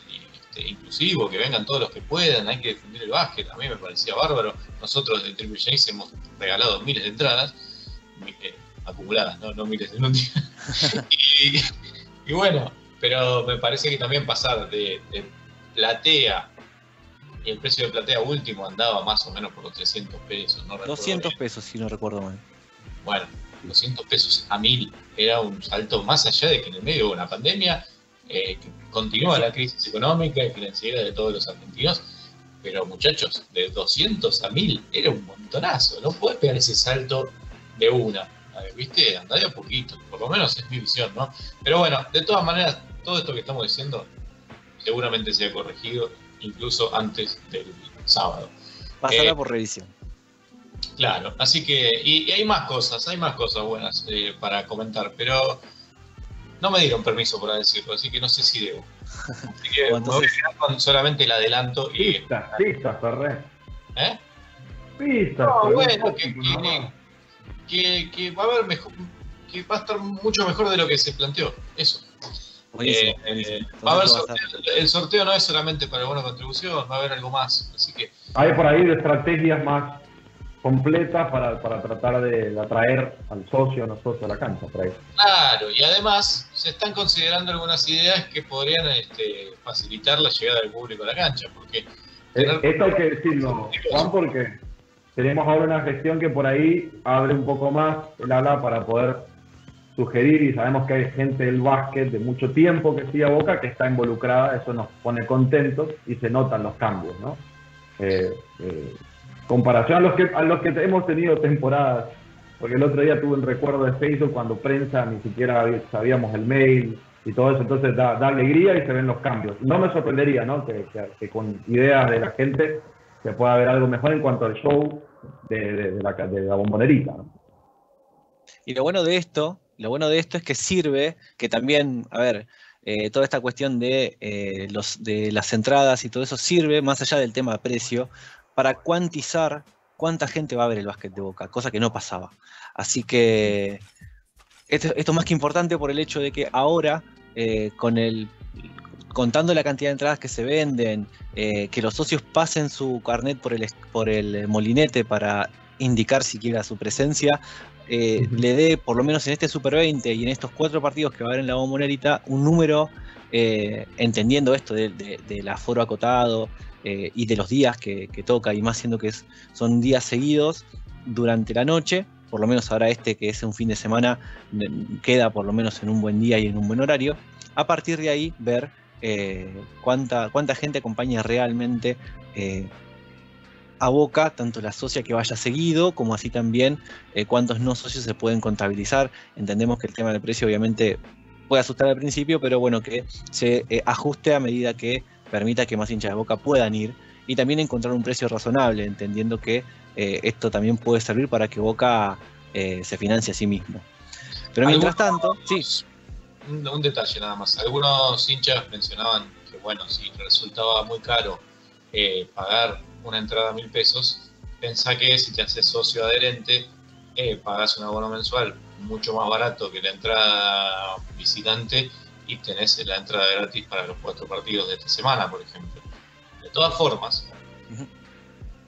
este, inclusivo, que vengan todos los que puedan, hay que defender el básquet, a mí me parecía bárbaro, nosotros de Triple J hemos regalado miles de entradas, eh, acumuladas, no, no miles un día, (laughs) y, y bueno, pero me parece que también pasar de, de platea y el precio de platea último andaba más o menos por los 300 pesos, no recuerdo 200 bien. pesos, si no recuerdo mal. Bueno, 200 pesos a 1000 era un salto más allá de que en el medio de una pandemia, eh, que continúa la crisis económica y financiera de todos los argentinos, pero muchachos, de 200 a 1000 era un montonazo, no puedes pegar ese salto de una, ver, ¿viste? Andá de a poquito, por lo menos es mi visión, ¿no? Pero bueno, de todas maneras, todo esto que estamos diciendo seguramente se ha corregido incluso antes del sábado. Pasará Eh, por revisión. Claro, así que, y, y hay más cosas, hay más cosas buenas eh, para comentar, pero no me dieron permiso para decirlo, así que no sé si debo. Así que Bueno, (laughs) me voy a quedar con solamente el adelanto y... Pistas, pistas, Ferré. ¿eh? Pistas. No, bueno, que- que va a haber mejor, que va a estar mucho mejor de lo que se planteó, eso. Buenísimo, Eh, buenísimo. va a haber sorteo- el sorteo no es solamente para buena contribución, va a haber algo más, así que Hay por ahí estrategias más completas para, para tratar de, de atraer al socio o no socio a la cancha. Por ahí. Claro, y además se están considerando algunas ideas que podrían este, facilitar la llegada del público a la cancha, porque Eh, Esto hay que decirlo, Juan, porque tenemos ahora una gestión que por ahí abre un poco más el ala para poder sugerir y sabemos que hay gente del básquet de mucho tiempo que sigue a Boca que está involucrada, eso nos pone contentos y se notan los cambios, ¿no? Eh, eh, comparación a los que a los que hemos tenido temporadas, porque el otro día tuve un recuerdo de Facebook cuando prensa ni siquiera sabíamos el mail y todo eso, entonces da, da alegría y se ven los cambios. No me sorprendería, ¿no? Que, con ideas de la gente se pueda ver algo mejor en cuanto al show de, la, bombonerita. Y lo bueno de esto, lo bueno de esto es que sirve, que también, a ver, eh, toda esta cuestión de, eh, de las entradas y todo eso sirve, más allá del tema de precio, para cuantizar cuánta gente va a ver el básquet de Boca, cosa que no pasaba. Así que esto, es más que importante por el hecho de que ahora, eh, con el contando la cantidad de entradas que se venden, que los socios pasen su carnet por el, por el molinete para indicar siquiera su presencia, eh, le dé, por lo menos en este Super 20 y en estos cuatro partidos que va a haber en la Bombonera, un número, eh, entendiendo esto de- de- del aforo acotado eh, y de los días que, que toca, y más siendo que es- son días seguidos durante la noche, por lo menos ahora este que es un fin de semana, queda por lo menos en un buen día y en un buen horario, a partir de ahí ver cuánta, cuánta gente acompaña realmente a Boca, tanto la socia que vaya seguido, como así también eh, cuántos no socios se pueden contabilizar. Entendemos que el tema del precio obviamente puede asustar al principio, pero bueno, que se eh, ajuste a medida que permita que más hinchas de Boca puedan ir y también encontrar un precio razonable, entendiendo que eh, esto también puede servir para que Boca se financie a sí mismo. Pero mientras tanto, sí, un, un detalle nada más. Algunos hinchas mencionaban que, bueno, si resultaba muy caro eh, pagar una entrada a mil pesos, pensá que si te haces socio adherente, eh, pagás un abono mensual mucho más barato que la entrada visitante y tenés la entrada gratis para los cuatro partidos de esta semana, por ejemplo. De todas formas,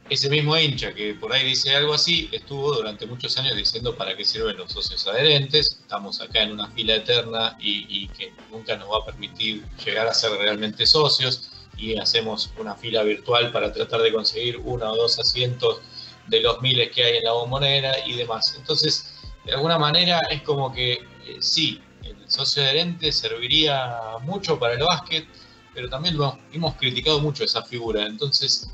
ese mismo hincha que por ahí dice algo así, estuvo durante muchos años diciendo para qué sirven los socios adherentes, estamos acá en una fila eterna y, y que nunca nos va a permitir llegar a ser realmente socios y hacemos una fila virtual para tratar de conseguir uno o dos asientos de los miles que hay en la bombonera y demás. Entonces, de alguna manera es como que eh, sí, el socio adherente serviría mucho para el básquet, pero también lo hemos criticado mucho esa figura. Entonces,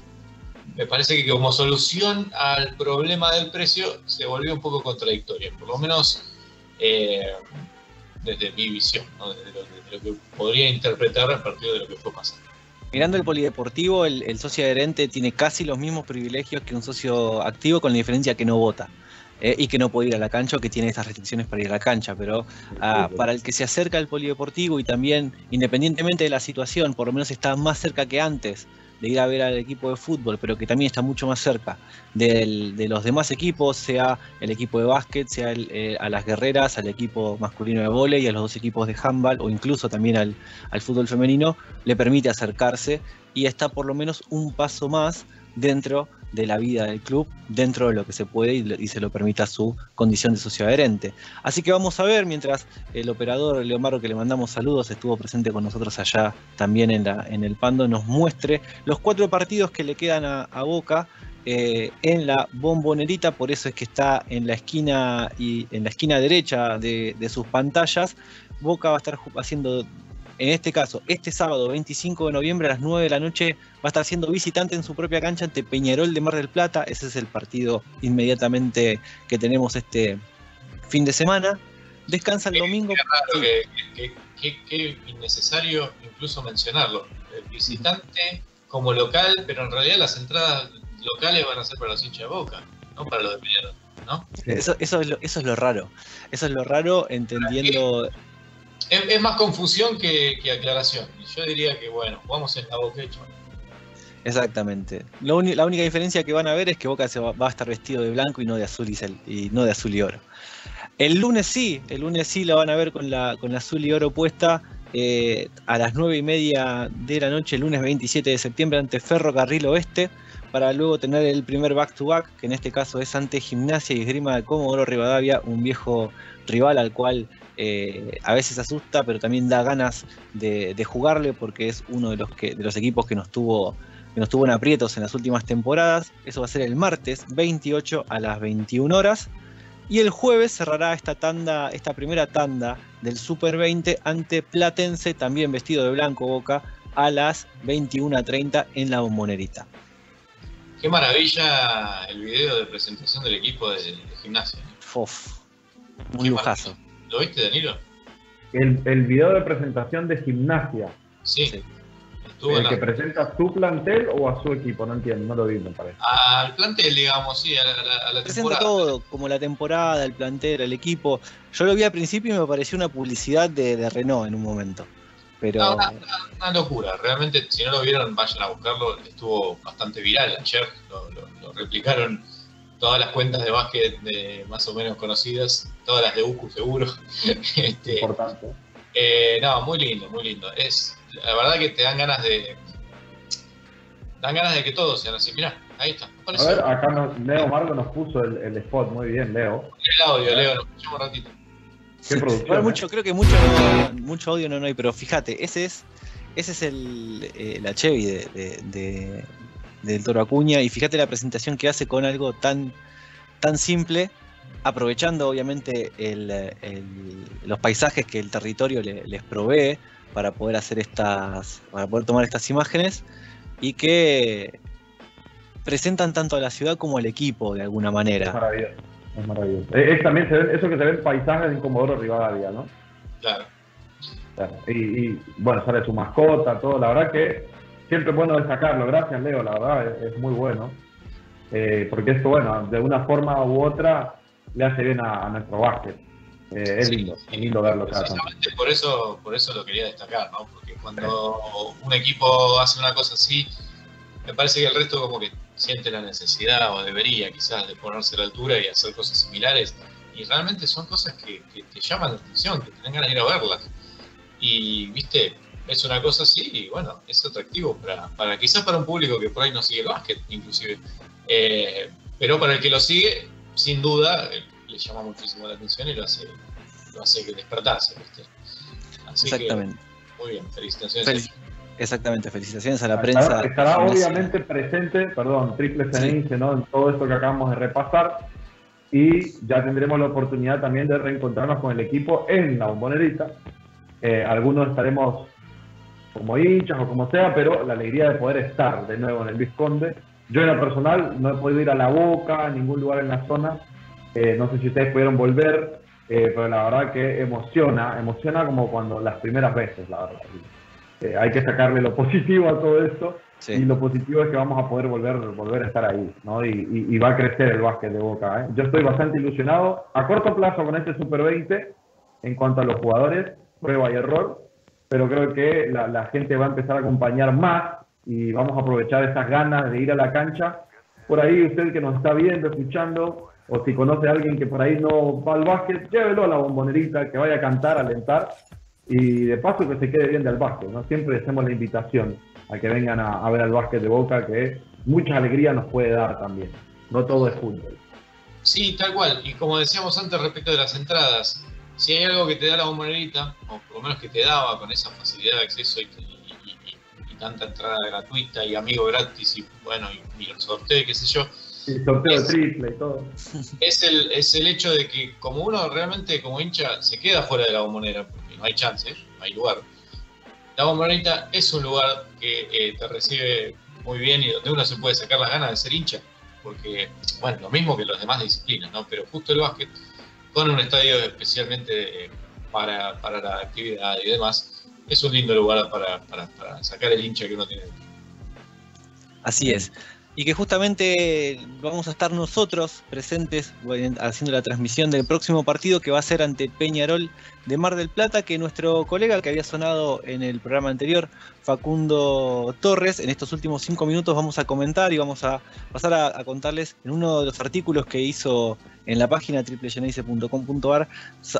me parece que como solución al problema del precio se volvió un poco contradictoria, por lo menos eh, desde mi visión, ¿no? desde, lo, lo que podría interpretar a partir de lo que fue pasando. Mirando el polideportivo, el, el socio adherente tiene casi los mismos privilegios que un socio activo, con la diferencia que no vota. eh, y que no puede ir a la cancha o que tiene esas restricciones para ir a la cancha. Pero ah, para el que se acerca al polideportivo y también, independientemente de la situación, por lo menos está más cerca que antes de ir a ver al equipo de fútbol, pero que también está mucho más cerca del- de los demás equipos, sea el equipo de básquet, sea el, eh, a las guerreras, al equipo masculino de vóley, a los dos equipos de handball o incluso también al, al fútbol femenino, le permite acercarse y está por lo menos un paso más dentro de la vida del club, dentro de lo que se puede y, se lo permita su condición de socio adherente. Así que vamos a ver, mientras el operador Leomaro, que le mandamos saludos, estuvo presente con nosotros allá también en, la, en el Pando, nos muestre los cuatro partidos que le quedan a, Boca eh, en la bombonerita, por eso es que está en la esquina y en la esquina derecha de, de sus pantallas. Boca va a estar haciendo, en este caso, este sábado 25 de noviembre a las 9 de la noche, va a estar siendo visitante en su propia cancha ante Peñarol de Mar del Plata. Ese es el partido inmediatamente que tenemos este fin de semana. Descansa el domingo. Sí. que, que- que- que innecesario incluso mencionarlo. El visitante como local, pero en realidad las entradas locales van a ser para los hinchas de boca, no para los de Peñarol, ¿no? Eso, eso, es lo, eso es lo raro. Eso es lo raro entendiendo. Es, más confusión que, aclaración. Yo diría que, bueno, jugamos en la boca hecho. Exactamente. La única diferencia que van a ver es que Boca se va, a estar vestido de blanco y no de azul y, y no de azul y oro. El lunes sí, el lunes sí la van a ver con la, con azul y oro puesta eh, a las 9 y media de la noche, el lunes 27 de septiembre, ante Ferrocarril Oeste, para luego tener el primer back-to-back, que en este caso es ante Gimnasia y Esgrima de Comodoro Rivadavia, un viejo rival al cual eh, a veces asusta, pero también da ganas de, de jugarle porque es uno de los, que, de los equipos que nos tuvo que nos tuvo en aprietos en las últimas temporadas. Eso va a ser el martes 28 a las 21 horas. Y el jueves cerrará esta tanda, esta primera tanda del Super 20 ante Platense, también vestido de blanco boca, a las 21.30 en la bombonerita. Qué maravilla el video de presentación del equipo de, de gimnasia. Fof, un Qué lujazo. ¿Lo viste, Danilo? El, el video de presentación de gimnasia, Sí. El la- que presenta a su plantel o a su equipo, no entiendo, no lo vi, me parece. al plantel, digamos, sí, a la, a la- a la Presenta temporada. todo, como la temporada, el plantel, el equipo. Yo lo vi al principio y me pareció una publicidad de, de Renault en un momento. Pero No, una, una- una locura. Realmente, si no lo vieron, vayan a buscarlo. Estuvo bastante viral ayer. Lo, lo- lo replicaron todas las cuentas de básquet de más o menos conocidas. Todas las de UCU, seguro. (laughs) Este, Importante. eh, no, muy lindo, muy lindo. Es, la verdad que te dan ganas de. Dan ganas de que todos sean así. Mirá, ahí está. A ver, acá nos- Leo Margo nos puso el, el spot, muy bien, Leo. el audio, Leo. Lo escuchamos un ratito. Qué producción. ¿eh? mucho, creo que mucho, mucho audio no, no hay, pero fíjate, ese es, ese es el, eh, la Chevy de, de- de- del Toro Acuña y fíjate la presentación que hace con algo tan, tan simple, aprovechando obviamente el, el- los paisajes que el territorio le- les provee para poder hacer estas, para poder tomar estas imágenes y que presentan tanto a la ciudad como al equipo de alguna Es manera. maravilloso. Es maravilloso. Eh, es también se ven, eso que se ven paisajes en Comodoro Rivadavia, ¿no? Claro. Claro. Y, y, bueno, sale su mascota, todo. La verdad que siempre es bueno destacarlo. Gracias, Leo, la verdad es, es muy bueno. Eh, porque esto, bueno, de una forma u otra le hace bien a, a nuestro básquet. Eh, es lindo, es lindo verlo. Precisamente por eso, por eso lo quería destacar, ¿no? Porque cuando un equipo hace una cosa así, me parece que el resto como que siente la necesidad o debería quizás de ponerse a la altura y hacer cosas similares. Y realmente son cosas que, que te llaman la atención, que te dan ganas de ir a verlas. Y, viste, es una cosa así y bueno, es atractivo para, para quizás para un público que por ahí no sigue el básquet, inclusive. Eh, pero para el que lo sigue, sin duda, eh, le llama muchísimo la atención y lo hace, lo hace que despertarse, ¿viste? Así Exactamente. que, muy bien, felicitaciones. Fel- Exactamente, felicitaciones a la Estará, prensa. estará obviamente presente, perdón, triple Sí. Ceneice, ¿no? En todo esto que acabamos de repasar. Y ya tendremos la oportunidad también de reencontrarnos con el equipo en la bombonerita. Eh, algunos estaremos como hinchas o como sea, pero la alegría de poder estar de nuevo en el Vizconde. Yo en lo personal no he podido ir a la Boca, a ningún lugar en la zona. Eh, no sé si ustedes pudieron volver, eh, pero la verdad que emociona, emociona como cuando las primeras veces, la verdad. Eh, hay que sacarle lo positivo a todo esto Sí. y lo positivo es que vamos a poder volver, volver a estar ahí, ¿no? Y, y- y va a crecer el básquet de Boca. ¿eh? Yo estoy bastante ilusionado a corto plazo con este Super 20 en cuanto a los jugadores, prueba y error, pero creo que la, gente va a empezar a acompañar más y vamos a aprovechar esas ganas de ir a la cancha. Por ahí usted que nos está viendo, escuchando, o si conoce a alguien que por ahí no va al básquet, llévelo a la bombonerita, que vaya a cantar, alentar y de paso que se quede bien del básquet. ¿no? Siempre hacemos la invitación a que vengan a, a ver al básquet de Boca, que mucha alegría nos puede dar también. No todo es fútbol. Sí, tal cual. Y como decíamos antes respecto de las entradas, si hay algo que te da la bombonerita, o por lo menos que te daba con esa facilidad de acceso y, y- y- y tanta entrada gratuita y amigo gratis y bueno, y, y el sorteo y qué sé yo, Y sorteo de triple y todo. es el, es el hecho de que como uno realmente como hincha se queda fuera de la bombonera, porque no hay chance, no hay lugar. La bombonera es un lugar que eh, te recibe muy bien y donde uno se puede sacar las ganas de ser hincha, porque, bueno, lo mismo que las demás disciplinas, ¿no? Pero justo el básquet, con un estadio especialmente eh, para, para la actividad y demás, es un lindo lugar para, para- para sacar el hincha que uno tiene. Así es. Y que justamente vamos a estar nosotros presentes haciendo la transmisión del próximo partido que va a ser ante Peñarol de Mar del Plata, que nuestro colega que había sonado en el programa anterior, Facundo Torres, en estos últimos cinco minutos vamos a comentar y vamos a pasar a, contarles en uno de los artículos que hizo en la página triplegeneise.com.ar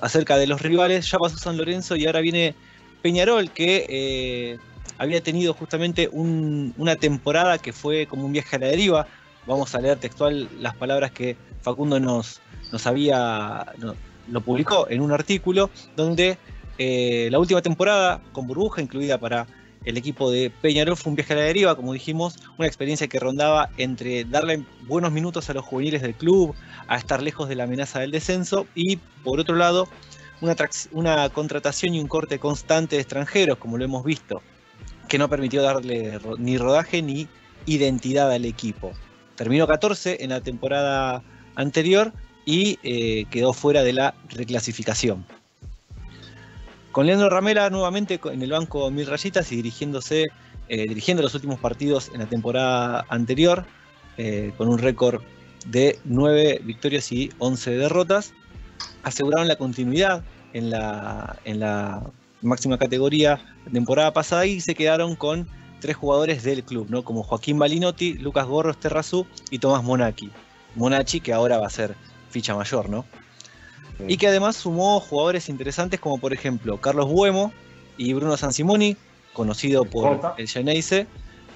acerca de los rivales. Ya pasó San Lorenzo y ahora viene Peñarol, que eh, había tenido justamente un- una temporada que fue como un viaje a la deriva. Vamos a leer textual las palabras que Facundo nos, nos había, lo publicó en un artículo donde eh, la última temporada con burbuja incluida para el equipo de Peñarol fue un viaje a la deriva, como dijimos, una experiencia que rondaba entre darle buenos minutos a los juveniles del club, a estar lejos de la amenaza del descenso y por otro lado una, una contratación y un corte constante de extranjeros, como lo hemos visto, que no permitió darle ni rodaje ni identidad al equipo. Terminó 14 en la temporada anterior y eh, quedó fuera de la reclasificación. Con Leandro Ramela nuevamente en el banco Mil Rayitas y dirigiéndose, eh, dirigiendo los últimos partidos en la temporada anterior, eh, con un récord de 9 victorias y 11 derrotas, aseguraron la continuidad en la, en la máxima categoría la temporada pasada y se quedaron con tres jugadores del club, ¿no? como Joaquín Balinotti, Lucas Gorros Terrazú y Tomás Monaki. Monachi que ahora va a ser ficha mayor, ¿no? Y que además sumó jugadores interesantes como por ejemplo Carlos Buemo y Bruno Sansimoni, conocido por el Geneise,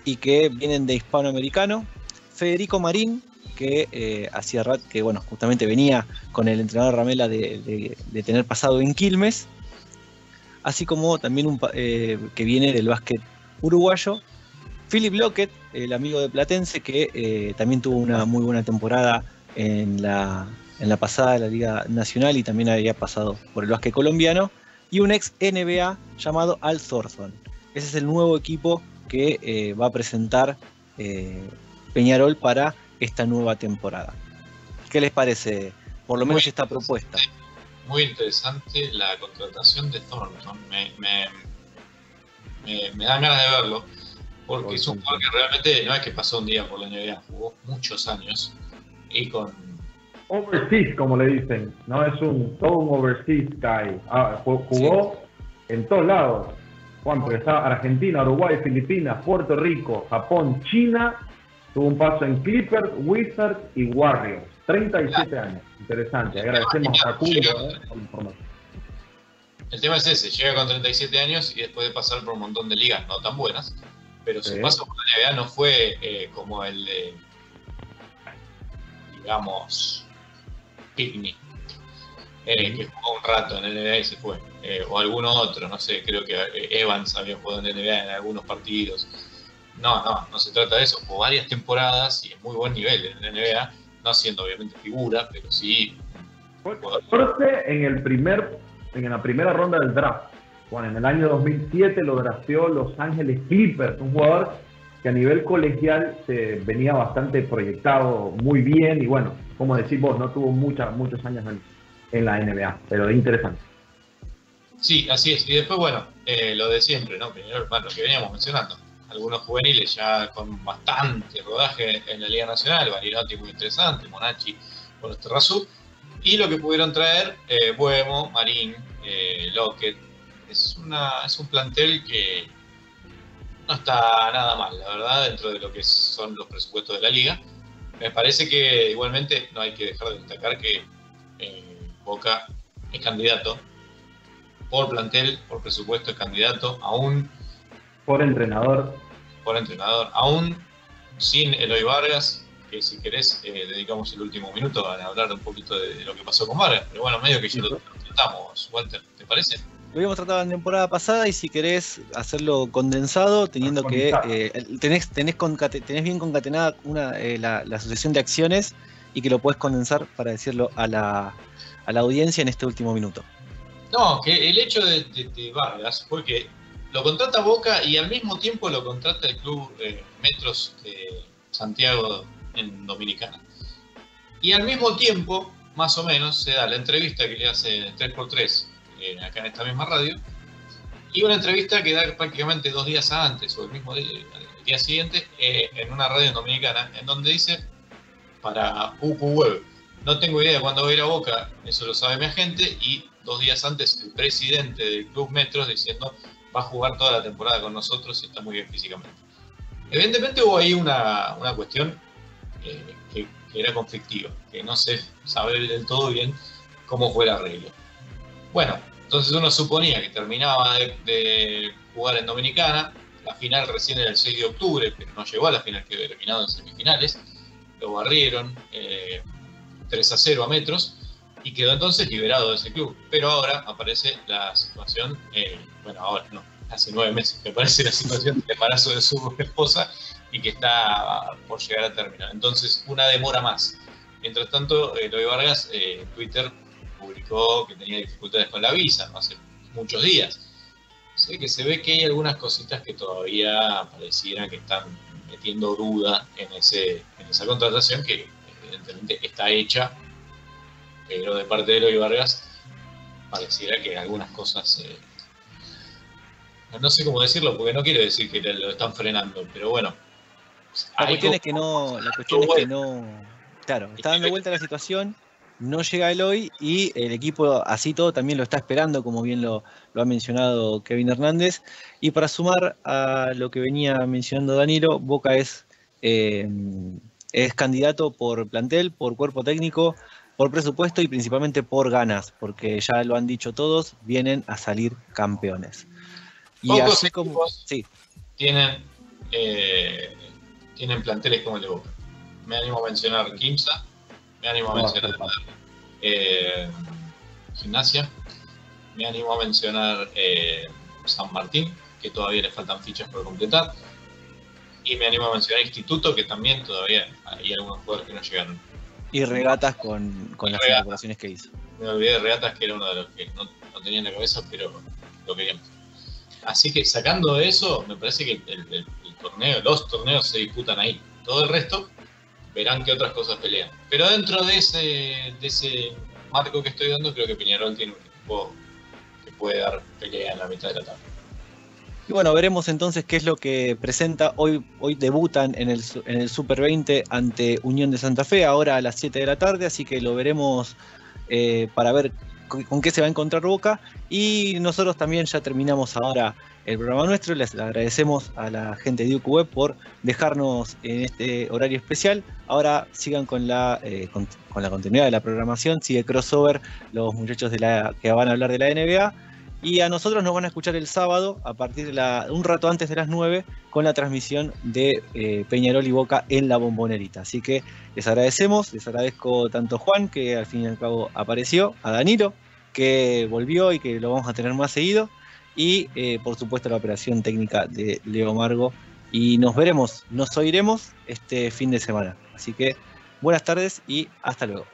y que vienen de hispanoamericano. Federico Marín, que eh, hacía rat, que bueno, justamente venía con el entrenador Ramela de, de- de tener pasado en Quilmes, así como también un eh, que viene del básquet uruguayo. Philip Lockett, el amigo de Platense, que eh, también tuvo una muy buena temporada en la, en la pasada de la Liga Nacional y también había pasado por el básquet colombiano. Y un ex NBA llamado Al Thornton. Ese es el nuevo equipo que eh, va a presentar eh, Peñarol para esta nueva temporada. ¿Qué les parece? Por lo menos Muy esta propuesta. Muy interesante la contratación de Thornton. Me, me, me- me dan ganas de verlo. Porque es un jugador que realmente no es que pasó un día por la NBA, jugó muchos años. Y con. Overseas, como le dicen, ¿no? Es un todo un overseas guy. Ah, ju- jugó en todos lados. Juan, porque estaba Argentina, Uruguay, Filipinas, Puerto Rico, Japón, China, tuvo un paso en Clippers, Wizards y Warriors. 37 años. Interesante. Agradecemos a Facundo eh, por la información. El tema es ese, llega con 37 años y después de pasar por un montón de ligas no tan buenas, pero su paso por la NBA no fue eh, como el de, digamos, Picnic, eh, que jugó un rato en NBA y se fue, eh, o alguno otro, no sé, creo que eh, Evans había jugado en NBA en algunos partidos. No, no, no se trata de eso, jugó varias temporadas y en muy buen nivel en la NBA, no siendo obviamente figura, pero sí Fue 14 en, el primer, en la primera ronda del draft. Juan, en el año 2007 lo drafteó Los Ángeles Clippers, un jugador que a nivel colegial venía bastante proyectado muy bien y bueno, como decís vos, no tuvo muchas, muchos años en, la NBA, pero es interesante. Sí, así es. Y después, bueno, eh, lo de siempre, ¿no? Primero, bueno, lo que veníamos mencionando. Algunos juveniles ya con bastante rodaje en la Liga Nacional, Barinotti muy interesante, Monachi, bueno, Terrazú. Y lo que pudieron traer, eh, Buemo, Marín, eh, Lockett. Es, una, es un plantel que no está nada mal, la verdad, dentro de lo que son los presupuestos de la liga. Me parece que igualmente no hay que dejar de destacar que eh, Boca es candidato por plantel, por presupuesto es candidato, aún Por entrenador, por entrenador, aún sin Eloy Vargas, que si querés eh, dedicamos el último minuto a hablar un poquito de, de lo que pasó con Vargas, pero bueno, medio que ya lo tratamos, Walter, ¿te parece? Lo habíamos tratado en la temporada pasada y si querés hacerlo condensado, teniendo que eh, tenés, tenés, concate- tenés bien concatenada una, eh, la, la asociación de acciones y que lo puedes condensar para decirlo a la, a la audiencia en este último minuto. No, que el hecho de, de- de Vargas fue que lo contrata Boca y al mismo tiempo lo contrata el club eh, Metros de Santiago en Dominicana. Y al mismo tiempo, más o menos, se da la entrevista que le hace 3x3 eh, acá en esta misma radio. Y una entrevista que da prácticamente dos días antes o el mismo día, el día siguiente eh, en una radio dominicana, en donde dice para UQ Web, no tengo idea de cuándo voy a ir a Boca, eso lo sabe mi agente, y dos días antes el presidente del Club Metros diciendo va a jugar toda la temporada con nosotros y está muy bien físicamente. Evidentemente hubo ahí una, una cuestión eh, que, que era conflictiva, que no sé saber del todo bien cómo fue el arreglo. Bueno, entonces uno suponía que terminaba de, jugar en Dominicana, la final recién era el 6 de octubre, pero no llegó a la final, quedó eliminado en semifinales, lo barrieron eh, 3 a 0 a metros y quedó entonces liberado de ese club. Pero ahora aparece la situación, eh, bueno, ahora no, hace nueve meses que aparece la situación del embarazo de su (laughs) esposa y que está por llegar a término. Entonces, una demora más. Mientras tanto, Vargas eh, en Twitter publicó que tenía dificultades con la visa, no hace muchos días. Sé que se ve que hay algunas cositas que todavía parecieran que están metiendo duda en, ese, en esa contratación que evidentemente está hecha, pero de parte de Eloy Vargas pareciera que algunas cosas, eh, no sé cómo decirlo, porque no quiero decir que lo están frenando, pero bueno. La cuestión es que no, la cuestión es que no, claro, está dando vuelta la situación, no llega Eloy y el equipo así todo también lo está esperando, como bien lo, lo ha mencionado Kevin Hernández. Y para sumar a lo que venía mencionando Danilo, Boca es, eh, es candidato por plantel, por cuerpo técnico, por presupuesto y principalmente por ganas, porque ya lo han dicho todos, vienen a salir campeones. Y Pocos así como, equipos sí, tienen, eh, tienen planteles como el de Boca. Me animo a mencionar Kimsa, me animo a mencionar eh, Gimnasia, me animo a mencionar eh, San Martín, que todavía le faltan fichas por completar, y me animo a mencionar Instituto, que también todavía hay algunos jugadores que no llegaron. y regatas con, con Y las regatas. incorporaciones que hizo. Me olvidé de Reatas, que era uno de los que no, no tenía en la cabeza, pero lo queríamos. Así que sacando eso, me parece que el, el- el torneo, los torneos se disputan ahí. Todo el resto verán que otras cosas pelean. Pero dentro de ese, de ese marco que estoy dando, creo que Peñarol tiene un equipo que puede dar pelea en la mitad de la tabla. Y bueno, veremos entonces qué es lo que presenta. Hoy, hoy debutan en el, en el Super 20 ante Unión de Santa Fe, ahora a las 7 de la tarde, así que lo veremos eh, para ver con qué se va a encontrar Boca. Y nosotros también ya terminamos ahora el programa nuestro. Les agradecemos a la gente de UQ Web por dejarnos en este horario especial. Ahora sigan con la, eh, con, la continuidad de la programación. Sigue crossover los muchachos de la, que van a hablar de la NBA. Y a nosotros nos van a escuchar el sábado, a partir de un rato antes de las 9, con la transmisión de eh, Peñarol y Boca en la bombonerita. Así que les agradecemos, les agradezco tanto a Juan, que al fin y al cabo apareció, a Danilo, que volvió y que lo vamos a tener más seguido, y eh, por supuesto la operación técnica de Leo Margo. Y nos veremos, nos oiremos este fin de semana. Así que buenas tardes y hasta luego.